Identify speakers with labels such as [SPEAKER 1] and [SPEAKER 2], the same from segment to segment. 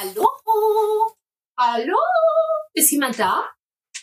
[SPEAKER 1] Hallo? Hallo? Ist jemand da?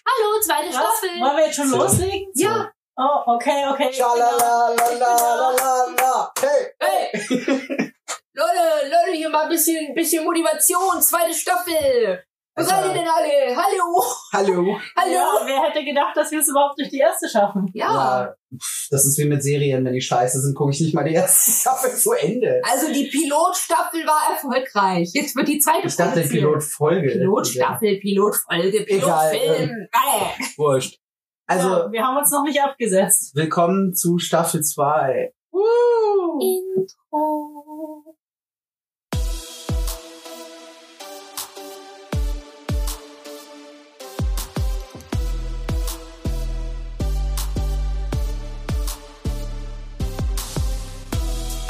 [SPEAKER 1] Hallo, zweite
[SPEAKER 2] Was?
[SPEAKER 1] Staffel.
[SPEAKER 2] Wollen wir jetzt schon
[SPEAKER 3] So.
[SPEAKER 2] loslegen?
[SPEAKER 1] Ja.
[SPEAKER 2] Oh, okay, okay.
[SPEAKER 3] Schalalalalalala. Hey!
[SPEAKER 1] Hey! Leute, Leute, hier mal ein bisschen, bisschen Motivation. Zweite Staffel. Wo
[SPEAKER 3] Also-
[SPEAKER 1] seid ihr denn alle? Hallo?
[SPEAKER 3] Hallo!
[SPEAKER 1] Hallo?
[SPEAKER 2] Ja, wer hätte gedacht, dass wir es überhaupt durch die erste schaffen?
[SPEAKER 1] Ja.
[SPEAKER 3] Ja, pff, das ist wie mit Serien, wenn die scheiße sind, gucke ich nicht mal die erste Staffel zu Ende.
[SPEAKER 1] Also die Pilotstaffel war erfolgreich. Jetzt wird die zweite
[SPEAKER 3] Ich dachte. Pilotfolge.
[SPEAKER 1] Pilotstaffel, Pilotfolge,
[SPEAKER 3] Egal,
[SPEAKER 1] Pilotfilm. Äh.
[SPEAKER 3] Wurscht. Also,
[SPEAKER 2] ja, wir haben uns noch nicht abgesetzt.
[SPEAKER 3] willkommen zu Staffel 2.
[SPEAKER 1] Intro.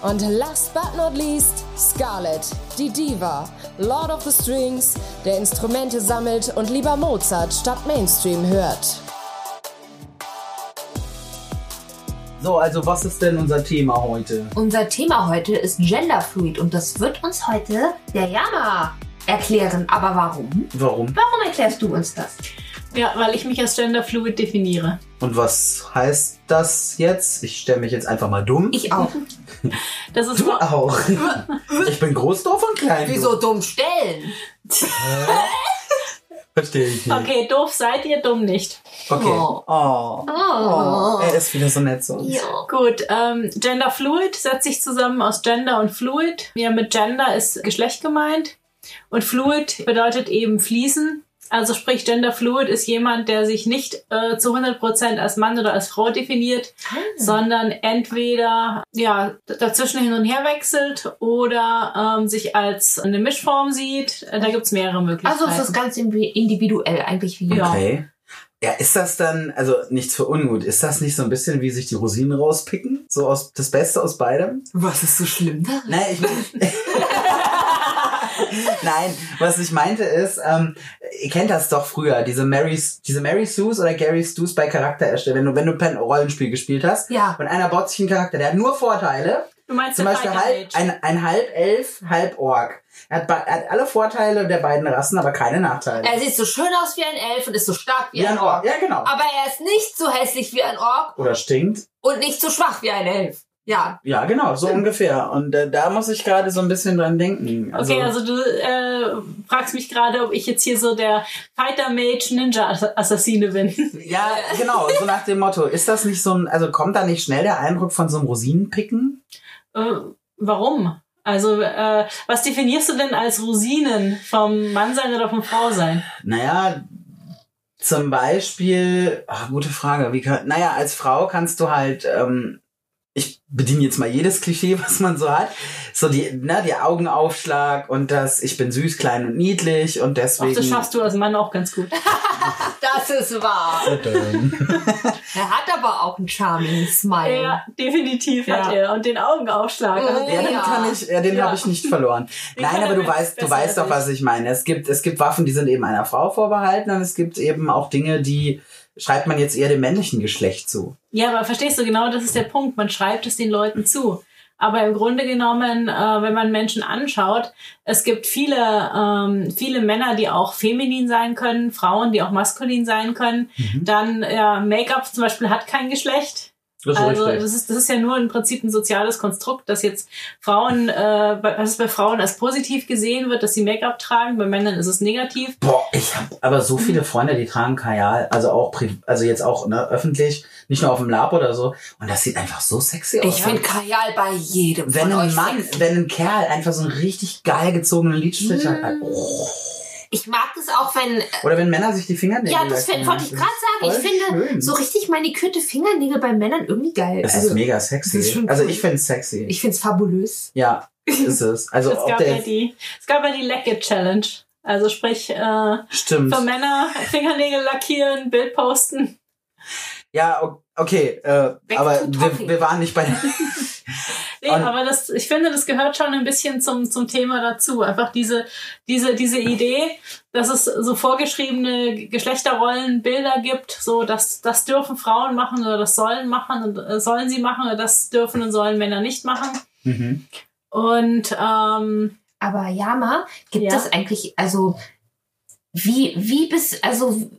[SPEAKER 4] Und last but not least, Scarlett, die Diva, Lord of the Strings, der Instrumente sammelt und lieber Mozart statt Mainstream hört.
[SPEAKER 3] So, also was ist denn unser Thema heute?
[SPEAKER 1] Unser Thema heute ist Genderfluid und das wird uns heute der Yama erklären. Aber warum?
[SPEAKER 3] Warum?
[SPEAKER 1] Warum erklärst du uns das?
[SPEAKER 2] Ja, weil ich mich als genderfluid definiere.
[SPEAKER 3] Und was heißt das jetzt? Ich stelle mich jetzt einfach mal dumm.
[SPEAKER 1] Ich auch.
[SPEAKER 2] Das ist
[SPEAKER 3] Du auch. Ich bin Großdorf und klein.
[SPEAKER 1] Wieso dumm stellen?
[SPEAKER 3] Verstehe ich nicht.
[SPEAKER 2] Okay, doof seid ihr, dumm nicht.
[SPEAKER 3] Okay.
[SPEAKER 1] Oh.
[SPEAKER 3] Oh.
[SPEAKER 1] Oh.
[SPEAKER 3] Er ist wieder so nett zu uns.
[SPEAKER 1] Ja.
[SPEAKER 2] Gut, ähm, Genderfluid setzt sich zusammen aus Gender und Fluid. Ja, mit Gender ist Geschlecht gemeint. Und Fluid bedeutet eben fließen. Also sprich, Genderfluid ist jemand, der sich nicht äh, zu 100% als Mann oder als Frau definiert, sondern entweder ja dazwischen hin und her wechselt oder ähm, sich als eine Mischform sieht. Äh, Da gibt's mehrere Möglichkeiten.
[SPEAKER 1] Also es ist ganz individuell eigentlich wie
[SPEAKER 2] Ja.
[SPEAKER 3] Okay. Ja, ist das dann, also nichts für ungut, ist das nicht so ein bisschen wie sich die Rosinen rauspicken? So aus das Beste aus beidem?
[SPEAKER 1] Was ist so schlimm daran?
[SPEAKER 3] Nein, ich Nein, was ich meinte ist, ähm, ihr kennt das doch früher, diese Mary, diese Mary Sues oder Gary Stu's bei Charaktererstellung, wenn du, wenn du ein Rollenspiel gespielt hast
[SPEAKER 1] Ja.
[SPEAKER 3] und einer baut sich einen Charakter, der hat nur Vorteile,
[SPEAKER 2] du meinst
[SPEAKER 3] zum Beispiel halb, ein, ein halb Elf, halb Ork. Er hat, er hat alle Vorteile der beiden Rassen, aber keine Nachteile.
[SPEAKER 1] Er sieht so schön aus wie ein Elf und ist so stark wie,
[SPEAKER 3] Wie ein Ork, ja genau.
[SPEAKER 1] Aber er ist nicht so hässlich wie ein Ork
[SPEAKER 3] Oder stinkt.
[SPEAKER 1] und nicht so schwach wie ein Elf. Ja.
[SPEAKER 3] Ja, genau, so ungefähr. Und äh, da muss ich gerade so ein bisschen dran denken.
[SPEAKER 2] Okay, also du äh, fragst mich gerade, ob ich jetzt hier so der Fighter Mage Ninja Assassine bin.
[SPEAKER 3] Ja, genau, so nach dem Motto. Ist das nicht so ein, also kommt da nicht schnell der Eindruck von so einem Rosinenpicken?
[SPEAKER 2] äh, warum? Also, äh, was definierst du denn als Rosinen vom Mann sein oder vom Frau sein?
[SPEAKER 3] Naja, zum Beispiel, ach, gute Frage, wie kann, naja, als Frau kannst du halt, ähm, ich bediene jetzt mal jedes Klischee, was man so hat. So die, ne, die Augenaufschlag und das, ich bin süß, klein und niedlich und
[SPEAKER 2] Ach,
[SPEAKER 3] deswegen.
[SPEAKER 2] das schaffst du als Mann auch ganz gut.
[SPEAKER 1] Das ist wahr. Er hat aber auch einen charming Smile.
[SPEAKER 2] Ja, definitiv hat
[SPEAKER 1] Ja.
[SPEAKER 2] er. Und den Augenaufschlag.
[SPEAKER 1] Mhm.
[SPEAKER 3] Ja, den
[SPEAKER 1] Ja.
[SPEAKER 3] kann ich, ja, den
[SPEAKER 2] Ja.
[SPEAKER 3] habe ich nicht verloren. Nein, aber
[SPEAKER 2] er
[SPEAKER 3] du weißt, du weißt doch, was ich meine. Es gibt, es gibt Waffen, die sind eben einer Frau vorbehalten und es gibt eben auch Dinge, die schreibt man jetzt eher dem männlichen Geschlecht zu.
[SPEAKER 2] Ja, aber verstehst du, genau das ist der Punkt. Man schreibt es den Leuten zu. Aber im Grunde genommen, äh, wenn man Menschen anschaut, es gibt viele, ähm, viele Männer, die auch feminin sein können, Frauen, die auch maskulin sein können.
[SPEAKER 3] Mhm.
[SPEAKER 2] Dann ja, Make-up zum Beispiel hat kein Geschlecht.
[SPEAKER 3] Das
[SPEAKER 2] Also das ist, das ist ja nur im Prinzip ein soziales Konstrukt, dass jetzt Frauen, äh, es bei Frauen als positiv gesehen wird, dass sie Make-up tragen, bei Männern ist es negativ.
[SPEAKER 3] Boah, ich habe aber so viele Freunde, die tragen Kajal, also auch, also jetzt auch ne, öffentlich, nicht nur auf dem Lab oder so. Und das sieht einfach so sexy aus.
[SPEAKER 1] Ich finde Kajal bei jedem
[SPEAKER 3] wenn
[SPEAKER 1] von
[SPEAKER 3] ein
[SPEAKER 1] euch
[SPEAKER 3] Mann,
[SPEAKER 1] sexy.
[SPEAKER 3] wenn ein Kerl einfach so einen richtig geil gezogenen Lidstrich hat.
[SPEAKER 1] Mm.
[SPEAKER 3] Oh.
[SPEAKER 1] Ich mag es auch, wenn...
[SPEAKER 3] Oder wenn Männer sich die Fingernägel
[SPEAKER 1] Ja, das wollte ich
[SPEAKER 3] Das
[SPEAKER 1] gerade sagen. Ich finde
[SPEAKER 3] schön.
[SPEAKER 1] so richtig manikierte Fingernägel bei Männern irgendwie geil.
[SPEAKER 3] Das
[SPEAKER 1] also,
[SPEAKER 3] ist mega
[SPEAKER 1] das
[SPEAKER 3] sexy.
[SPEAKER 1] ist
[SPEAKER 3] also
[SPEAKER 1] cool.
[SPEAKER 3] ich finde es sexy.
[SPEAKER 1] ich finde es fabulös.
[SPEAKER 3] ja, ist es. Also
[SPEAKER 2] es, gab
[SPEAKER 3] der
[SPEAKER 2] ja die, es gab ja die Leck-It Challenge. Also sprich, äh,
[SPEAKER 3] stimmt.
[SPEAKER 2] für Männer Fingernägel lackieren, Bild posten.
[SPEAKER 3] Ja, okay, äh, aber wir, wir waren nicht bei.
[SPEAKER 2] Nee,
[SPEAKER 3] Und-
[SPEAKER 2] aber das, ich finde, das gehört schon ein bisschen zum, zum Thema dazu. Einfach diese, diese, diese Idee, dass es so vorgeschriebene Geschlechterrollenbilder gibt, so dass das dürfen Frauen machen oder das sollen machen und äh, sollen sie machen oder das dürfen und sollen Männer nicht machen.
[SPEAKER 3] mhm.
[SPEAKER 2] Und ähm,
[SPEAKER 1] Aber Yama, gibt
[SPEAKER 2] Ja.
[SPEAKER 1] es eigentlich, also, wie, wie bist, also,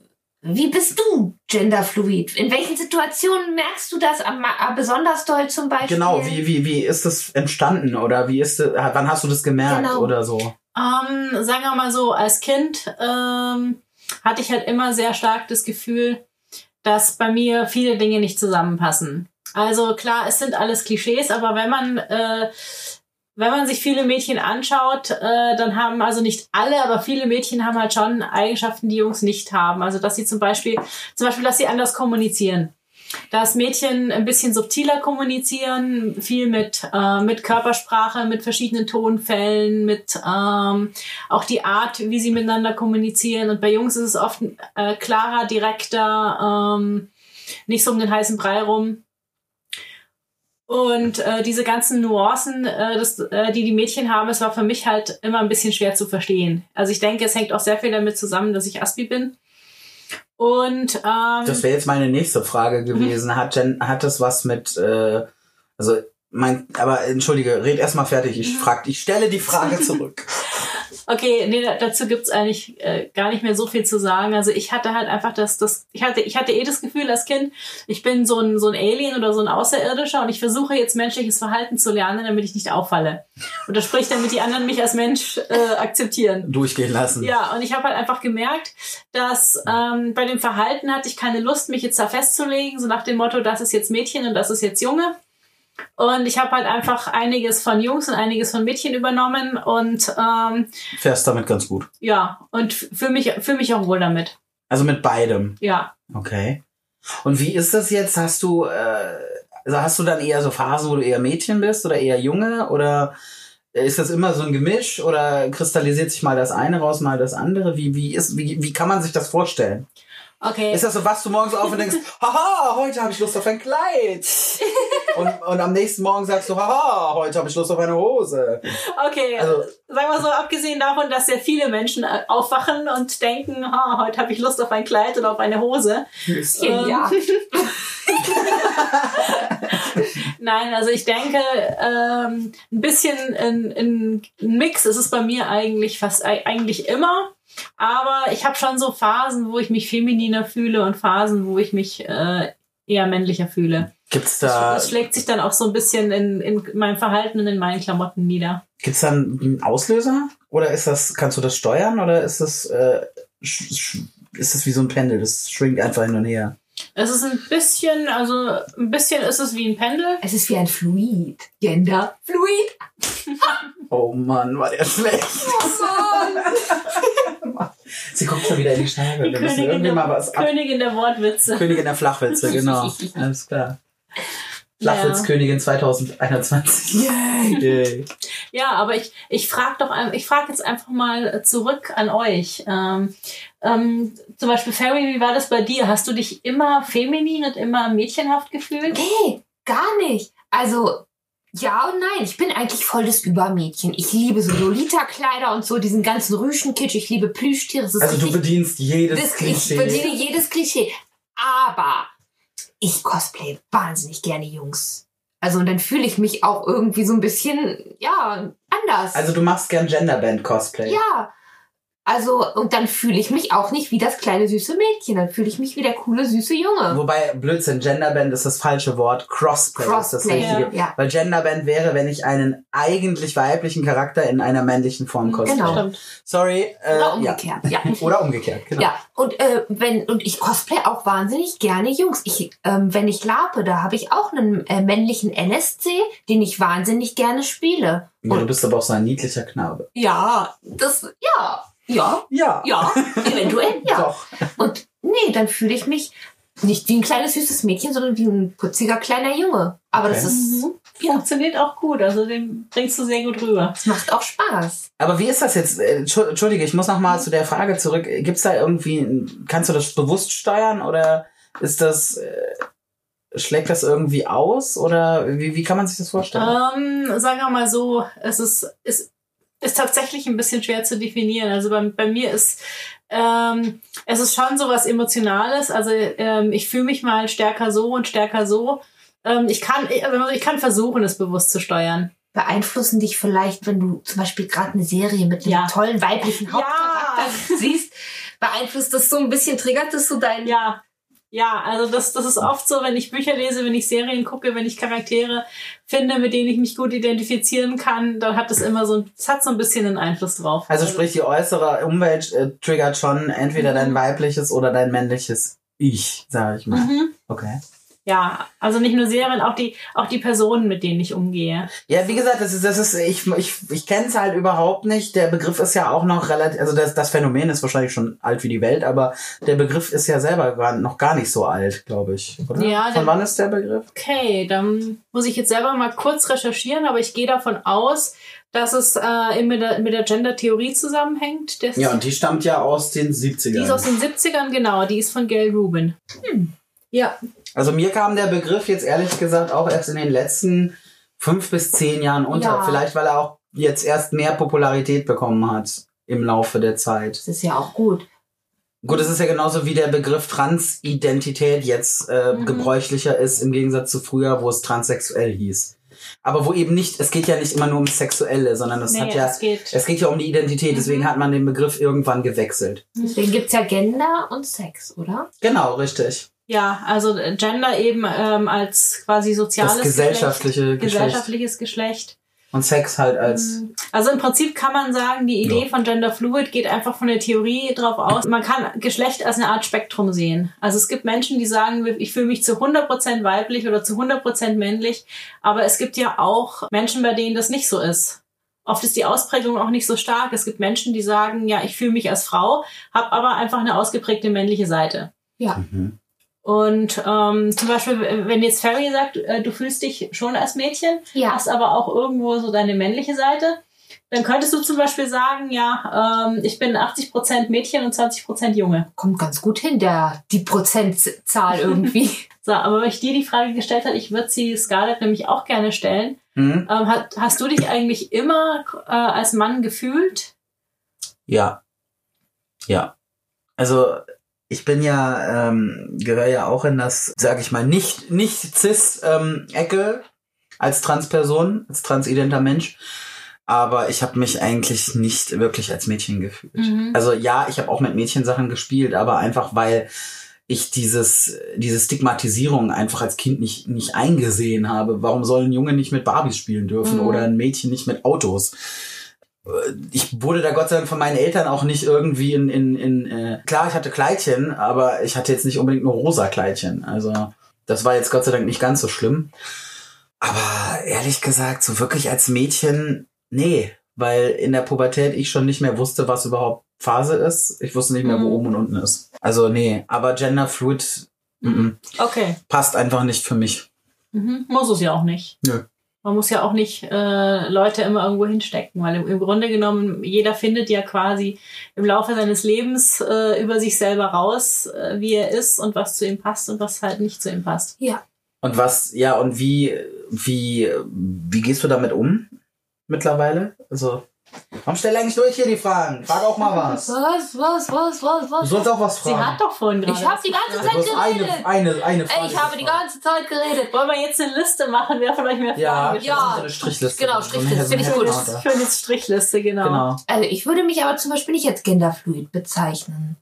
[SPEAKER 1] wie bist du genderfluid? In welchen Situationen merkst du das am, am besonders doll zum Beispiel?
[SPEAKER 3] Genau, wie, wie, wie ist das entstanden oder wie ist das, wann hast du das gemerkt
[SPEAKER 1] Genau.
[SPEAKER 3] oder so?
[SPEAKER 2] Ähm, sagen wir mal so, als Kind ähm, hatte ich halt immer sehr stark das Gefühl, dass bei mir viele Dinge nicht zusammenpassen. Also klar, es sind alles Klischees, aber wenn man äh, wenn man sich viele Mädchen anschaut, äh, dann haben also nicht alle, aber viele Mädchen haben halt schon Eigenschaften, die Jungs nicht haben. Also dass sie zum Beispiel, zum Beispiel, dass sie anders kommunizieren. Dass Mädchen ein bisschen subtiler kommunizieren, viel mit, äh, mit Körpersprache, mit verschiedenen Tonfällen, mit ähm, auch die Art, wie sie miteinander kommunizieren. Und bei Jungs ist es oft äh, klarer, direkter, ähm, nicht so um den heißen Brei rum. Und äh, diese ganzen Nuancen, äh, das, äh, die die Mädchen haben, es war für mich halt immer ein bisschen schwer zu verstehen. Also ich denke, es hängt auch sehr viel damit zusammen, dass ich Aspi bin. Und ähm,
[SPEAKER 3] Das wäre jetzt meine nächste Frage gewesen. Hat, Jen, hat das was mit, äh, also mein, aber entschuldige, red erst mal fertig. Ich frag, ich stelle die Frage zurück.
[SPEAKER 2] Okay, nee, da- dazu gibt's eigentlich äh, gar nicht mehr so viel zu sagen. Also ich hatte halt einfach das, das, ich hatte, ich hatte eh das Gefühl als Kind, ich bin so ein, so ein Alien oder so ein Außerirdischer und ich versuche jetzt menschliches Verhalten zu lernen, damit ich nicht auffalle. Und das spricht, damit die anderen mich als Mensch äh, akzeptieren.
[SPEAKER 3] Durchgehen lassen.
[SPEAKER 2] Ja, und ich habe halt einfach gemerkt, dass ähm, bei dem Verhalten hatte ich keine Lust, mich jetzt da festzulegen, so nach dem Motto, das ist jetzt Mädchen und das ist jetzt Junge. Und ich habe halt einfach einiges von Jungs und einiges von Mädchen übernommen und ähm,
[SPEAKER 3] Fährst damit ganz gut.
[SPEAKER 2] ja, und fühle mich, fühl mich auch wohl damit.
[SPEAKER 3] Also mit beidem.
[SPEAKER 2] Ja.
[SPEAKER 3] Okay. Und wie ist das jetzt? Hast du, äh, also hast du dann eher so Phasen, wo du eher Mädchen bist oder eher Junge? Oder ist das immer so ein Gemisch oder kristallisiert sich mal das eine raus, mal das andere? Wie, wie, ist, wie, wie kann man sich das vorstellen?
[SPEAKER 2] Okay.
[SPEAKER 3] Ist das so, wachst du morgens auf und denkst, haha, heute habe ich Lust auf ein Kleid. und, und am nächsten Morgen sagst du, haha, heute habe ich Lust auf eine Hose.
[SPEAKER 2] Okay,
[SPEAKER 3] Also-
[SPEAKER 2] sagen wir so, abgesehen davon, dass sehr viele Menschen äh, aufwachen und denken, ha, heute habe ich Lust auf ein Kleid oder auf eine Hose. Ähm,
[SPEAKER 1] Ja.
[SPEAKER 2] Nein, also ich denke, ähm, ein bisschen ein, ein Mix ist es bei mir eigentlich fast ei- eigentlich immer. Aber ich habe schon so Phasen, wo ich mich femininer fühle und Phasen, wo ich mich äh, eher männlicher fühle.
[SPEAKER 3] Gibt's
[SPEAKER 2] Das,
[SPEAKER 3] da,
[SPEAKER 2] das schlägt sich dann auch so ein bisschen in, in meinem Verhalten und in meinen Klamotten nieder.
[SPEAKER 3] gibt's da einen Auslöser? Oder ist das, kannst du das steuern? Oder ist das, äh, ist das wie so ein Pendel? Das schwingt einfach hin und her.
[SPEAKER 2] Es ist ein bisschen, also ein bisschen ist es wie ein Pendel.
[SPEAKER 1] Es ist wie ein Fluid. Gender. Fluid.
[SPEAKER 3] Oh Mann, war der schlecht. Sie guckt schon wieder in die Scheibe.
[SPEAKER 2] Die
[SPEAKER 3] Wir müssen
[SPEAKER 2] Königin
[SPEAKER 3] irgendwie mal
[SPEAKER 2] der,
[SPEAKER 3] was ab.
[SPEAKER 2] Königin der Wortwitze.
[SPEAKER 3] Königin der Flachwitze, genau. Alles klar. Flachwitzkönigin 2021. Yay.
[SPEAKER 2] Ja, aber ich, ich frage doch, ich frage jetzt einfach mal zurück an euch. Ähm, ähm, zum Beispiel, Ferry, wie war das bei dir? Hast du dich immer feminin und immer mädchenhaft gefühlt?
[SPEAKER 1] Nee, gar nicht. Also, ja und nein. Ich bin eigentlich voll das Übermädchen. Ich liebe so Lolita-Kleider und so, diesen ganzen Rüschenkitsch. Ich liebe Plüschtiere. Das ist
[SPEAKER 3] Also du bedienst jedes
[SPEAKER 1] Das, ich
[SPEAKER 3] Klischee.
[SPEAKER 1] bediene jedes Klischee. Aber ich cosplay wahnsinnig gerne Jungs. Also und dann fühle ich mich auch irgendwie so ein bisschen, ja, anders.
[SPEAKER 3] Also du machst gern Genderband-Cosplay.
[SPEAKER 1] ja. Also, und dann fühle ich mich auch nicht wie das kleine süße Mädchen. Dann fühle ich mich wie der coole süße Junge.
[SPEAKER 3] Wobei, Blödsinn, Genderband ist das falsche Wort. Crossplay, ist das
[SPEAKER 1] Crossplay,
[SPEAKER 3] richtige.
[SPEAKER 1] ja.
[SPEAKER 3] Weil Genderband wäre, wenn ich einen eigentlich weiblichen Charakter in einer männlichen Form cosplay.
[SPEAKER 1] Genau.
[SPEAKER 2] Stimmt.
[SPEAKER 3] Sorry. Äh,
[SPEAKER 1] Oder
[SPEAKER 3] ja.
[SPEAKER 1] umgekehrt, ja.
[SPEAKER 3] Oder umgekehrt, genau.
[SPEAKER 1] Ja, und äh, wenn und ich cosplay auch wahnsinnig gerne Jungs. Ich, ähm, wenn ich lape, da habe ich auch einen äh, männlichen NSC, den ich wahnsinnig gerne spiele.
[SPEAKER 3] Ja, du bist aber auch so ein niedlicher Knabe.
[SPEAKER 1] ja, das, ja, ja,
[SPEAKER 3] Ja.
[SPEAKER 1] ja, eventuell, ja.
[SPEAKER 3] Doch.
[SPEAKER 1] Und nee, dann fühle ich mich nicht wie ein kleines süßes Mädchen, sondern wie ein putziger kleiner Junge. Aber das
[SPEAKER 3] Okay.
[SPEAKER 1] ist,
[SPEAKER 2] Mhm. Funktioniert auch gut, also den bringst du sehr gut rüber.
[SPEAKER 1] das macht auch Spaß.
[SPEAKER 3] Aber wie ist das jetzt? Äh, Entschu- Entschuldige, ich muss noch mal zu der Frage zurück. Gibt's da irgendwie, kannst du das bewusst steuern oder Ist das, äh, schlägt das irgendwie aus oder wie, wie kann man sich das vorstellen?
[SPEAKER 2] Ähm, sagen wir mal so, es ist, ist, ist tatsächlich ein bisschen schwer zu definieren. Also bei, bei mir ist ähm, es ist schon so was Emotionales. Also ähm, ich fühle mich mal stärker so und stärker so. Ähm, ich kann, ich kann versuchen, es bewusst zu steuern.
[SPEAKER 1] Beeinflussen dich vielleicht, wenn du zum Beispiel gerade eine Serie mit einem
[SPEAKER 2] Ja.
[SPEAKER 1] tollen weiblichen Hauptcharakter
[SPEAKER 2] Ja.
[SPEAKER 1] siehst, beeinflusst das so ein bisschen, triggert das so dein...
[SPEAKER 2] Ja, ja, also das, das ist oft so, wenn ich Bücher lese, wenn ich Serien gucke, wenn ich Charaktere finde, mit denen ich mich gut identifizieren kann, dann hat das immer so, es hat so ein bisschen einen Einfluss drauf.
[SPEAKER 3] Also sprich, die äußere Umwelt äh, triggert schon entweder dein weibliches oder dein männliches Ich, sage ich mal.
[SPEAKER 2] Mhm.
[SPEAKER 3] Okay.
[SPEAKER 2] Ja, also nicht nur Serien, auch die, auch die Personen, mit denen ich umgehe.
[SPEAKER 3] Ja, wie gesagt, das ist, das ist, ich, ich, ich kenne es halt überhaupt nicht. Der Begriff ist ja auch noch relativ, also das, das Phänomen ist wahrscheinlich schon alt wie die Welt, aber der Begriff ist ja selber gar, noch gar nicht so alt, glaube ich. Oder?
[SPEAKER 2] Ja,
[SPEAKER 3] Von
[SPEAKER 2] der-
[SPEAKER 3] wann ist der Begriff?
[SPEAKER 2] Okay, dann muss ich jetzt selber mal kurz recherchieren, aber ich gehe davon aus, dass es äh, mit der, mit der Gender-Theorie zusammenhängt. Das,
[SPEAKER 3] Ja, und die stammt ja aus den 70ern.
[SPEAKER 2] die ist aus den 70ern, genau, die ist von Gail Rubin. Ja,
[SPEAKER 3] Also mir kam der Begriff jetzt ehrlich gesagt auch erst in den letzten fünf bis zehn Jahren unter.
[SPEAKER 1] Ja.
[SPEAKER 3] Vielleicht, weil er auch jetzt erst mehr Popularität bekommen hat im Laufe der Zeit.
[SPEAKER 1] Das ist ja auch gut.
[SPEAKER 3] Gut, es ist ja genauso wie der Begriff Transidentität jetzt äh,
[SPEAKER 2] Mhm.
[SPEAKER 3] gebräuchlicher ist im Gegensatz zu früher, wo es transsexuell hieß. Aber wo eben nicht, es geht ja nicht immer nur ums Sexuelle, sondern es
[SPEAKER 2] nee,
[SPEAKER 3] hat ja,
[SPEAKER 2] es geht.
[SPEAKER 3] es geht ja um die Identität, deswegen hat man den Begriff irgendwann gewechselt.
[SPEAKER 1] Deswegen gibt's ja Gender und Sex, oder?
[SPEAKER 3] Genau, richtig.
[SPEAKER 2] Ja, also äh, Gender eben ähm, als quasi soziales
[SPEAKER 3] das gesellschaftliche
[SPEAKER 2] Geschlecht,
[SPEAKER 3] Geschlecht.
[SPEAKER 2] gesellschaftliches Geschlecht.
[SPEAKER 3] Und Sex halt als,
[SPEAKER 2] Also im Prinzip kann man sagen, die Idee
[SPEAKER 3] Ja.
[SPEAKER 2] von Gender Fluid geht einfach von der Theorie drauf aus. Man kann Geschlecht als eine Art Spektrum sehen. Also es gibt Menschen, die sagen, ich fühle mich zu 100% weiblich oder zu 100% männlich. Aber es gibt ja auch Menschen, bei denen das nicht so ist. Oft ist die Ausprägung auch nicht so stark. Es gibt Menschen, die sagen, ja, ich fühle mich als Frau, habe aber einfach eine ausgeprägte männliche Seite.
[SPEAKER 1] Ja.
[SPEAKER 3] mhm.
[SPEAKER 2] Und ähm, zum Beispiel, wenn jetzt Ferry sagt, äh, du fühlst dich schon als Mädchen,
[SPEAKER 1] Ja.
[SPEAKER 2] hast aber auch irgendwo so deine männliche Seite, dann könntest du zum Beispiel sagen, ja, ähm, ich bin 80% Mädchen und 20% Junge.
[SPEAKER 1] Kommt ganz gut hin, der, die Prozentzahl irgendwie.
[SPEAKER 2] So, aber weil ich dir die Frage gestellt habe, ich würde sie Scarlett nämlich auch gerne stellen.
[SPEAKER 3] Mhm.
[SPEAKER 2] Ähm, hat, hast du dich eigentlich immer äh, als Mann gefühlt?
[SPEAKER 3] Ja. Ja. Also ich bin ja, ähm, gehöre ja auch in das, sag ich mal, nicht, nicht cis-Ecke als Transperson, als transidenter Mensch. Aber ich habe mich eigentlich nicht wirklich als Mädchen gefühlt.
[SPEAKER 2] Mhm.
[SPEAKER 3] Also ja, ich habe auch mit Mädchensachen gespielt, aber einfach weil ich dieses, diese Stigmatisierung einfach als Kind nicht, nicht eingesehen habe. Warum soll ein Junge nicht mit Barbies spielen dürfen
[SPEAKER 2] Mhm.
[SPEAKER 3] oder ein Mädchen nicht mit Autos? Äh, Ich wurde da Gott sei Dank von meinen Eltern auch nicht irgendwie in, in, in äh, klar, ich hatte Kleidchen, aber ich hatte jetzt nicht unbedingt nur rosa Kleidchen. Also das war jetzt Gott sei Dank nicht ganz so schlimm. Aber ehrlich gesagt, so wirklich als Mädchen, nee, weil in der Pubertät ich schon nicht mehr wusste, was überhaupt Phase ist. Ich wusste nicht mehr, wo
[SPEAKER 2] Mhm.
[SPEAKER 3] oben und unten ist. Also nee, aber Genderfluid mm,
[SPEAKER 2] Okay.
[SPEAKER 3] passt einfach nicht für mich.
[SPEAKER 2] Mhm. Muss es ja auch nicht.
[SPEAKER 3] Nö.
[SPEAKER 2] Man muss ja auch nicht äh, Leute immer irgendwo hinstecken, weil im, im Grunde genommen jeder findet ja quasi im Laufe seines Lebens äh, über sich selber raus, äh, wie er ist und was zu ihm passt und was halt nicht zu ihm passt.
[SPEAKER 1] Ja.
[SPEAKER 3] Und was, ja, und wie, wie, wie gehst du damit um mittlerweile? Also, warum stell eigentlich durch hier die Fragen? Frag auch mal was.
[SPEAKER 1] Was, was, was, was,
[SPEAKER 3] Du
[SPEAKER 1] was?
[SPEAKER 3] sollst auch was
[SPEAKER 2] Sie
[SPEAKER 3] fragen.
[SPEAKER 2] hat doch vorhin gerade.
[SPEAKER 1] Ich habe die ganze. Zeit
[SPEAKER 3] du
[SPEAKER 1] geredet.
[SPEAKER 3] eine, eine, eine Frage
[SPEAKER 1] Ey, ich habe die ganze Zeit geredet.
[SPEAKER 2] Wollen wir jetzt eine Liste machen, wer von euch mehr
[SPEAKER 3] Ja,
[SPEAKER 2] Fragen
[SPEAKER 3] ich
[SPEAKER 1] Ja.
[SPEAKER 3] hab so eine Strichliste.
[SPEAKER 1] Genau,
[SPEAKER 3] So eine-
[SPEAKER 1] Strichliste, finde ich gut.
[SPEAKER 2] Eine Strichliste, genau.
[SPEAKER 3] Genau.
[SPEAKER 1] Also ich würde mich aber zum Beispiel nicht als genderfluid bezeichnen.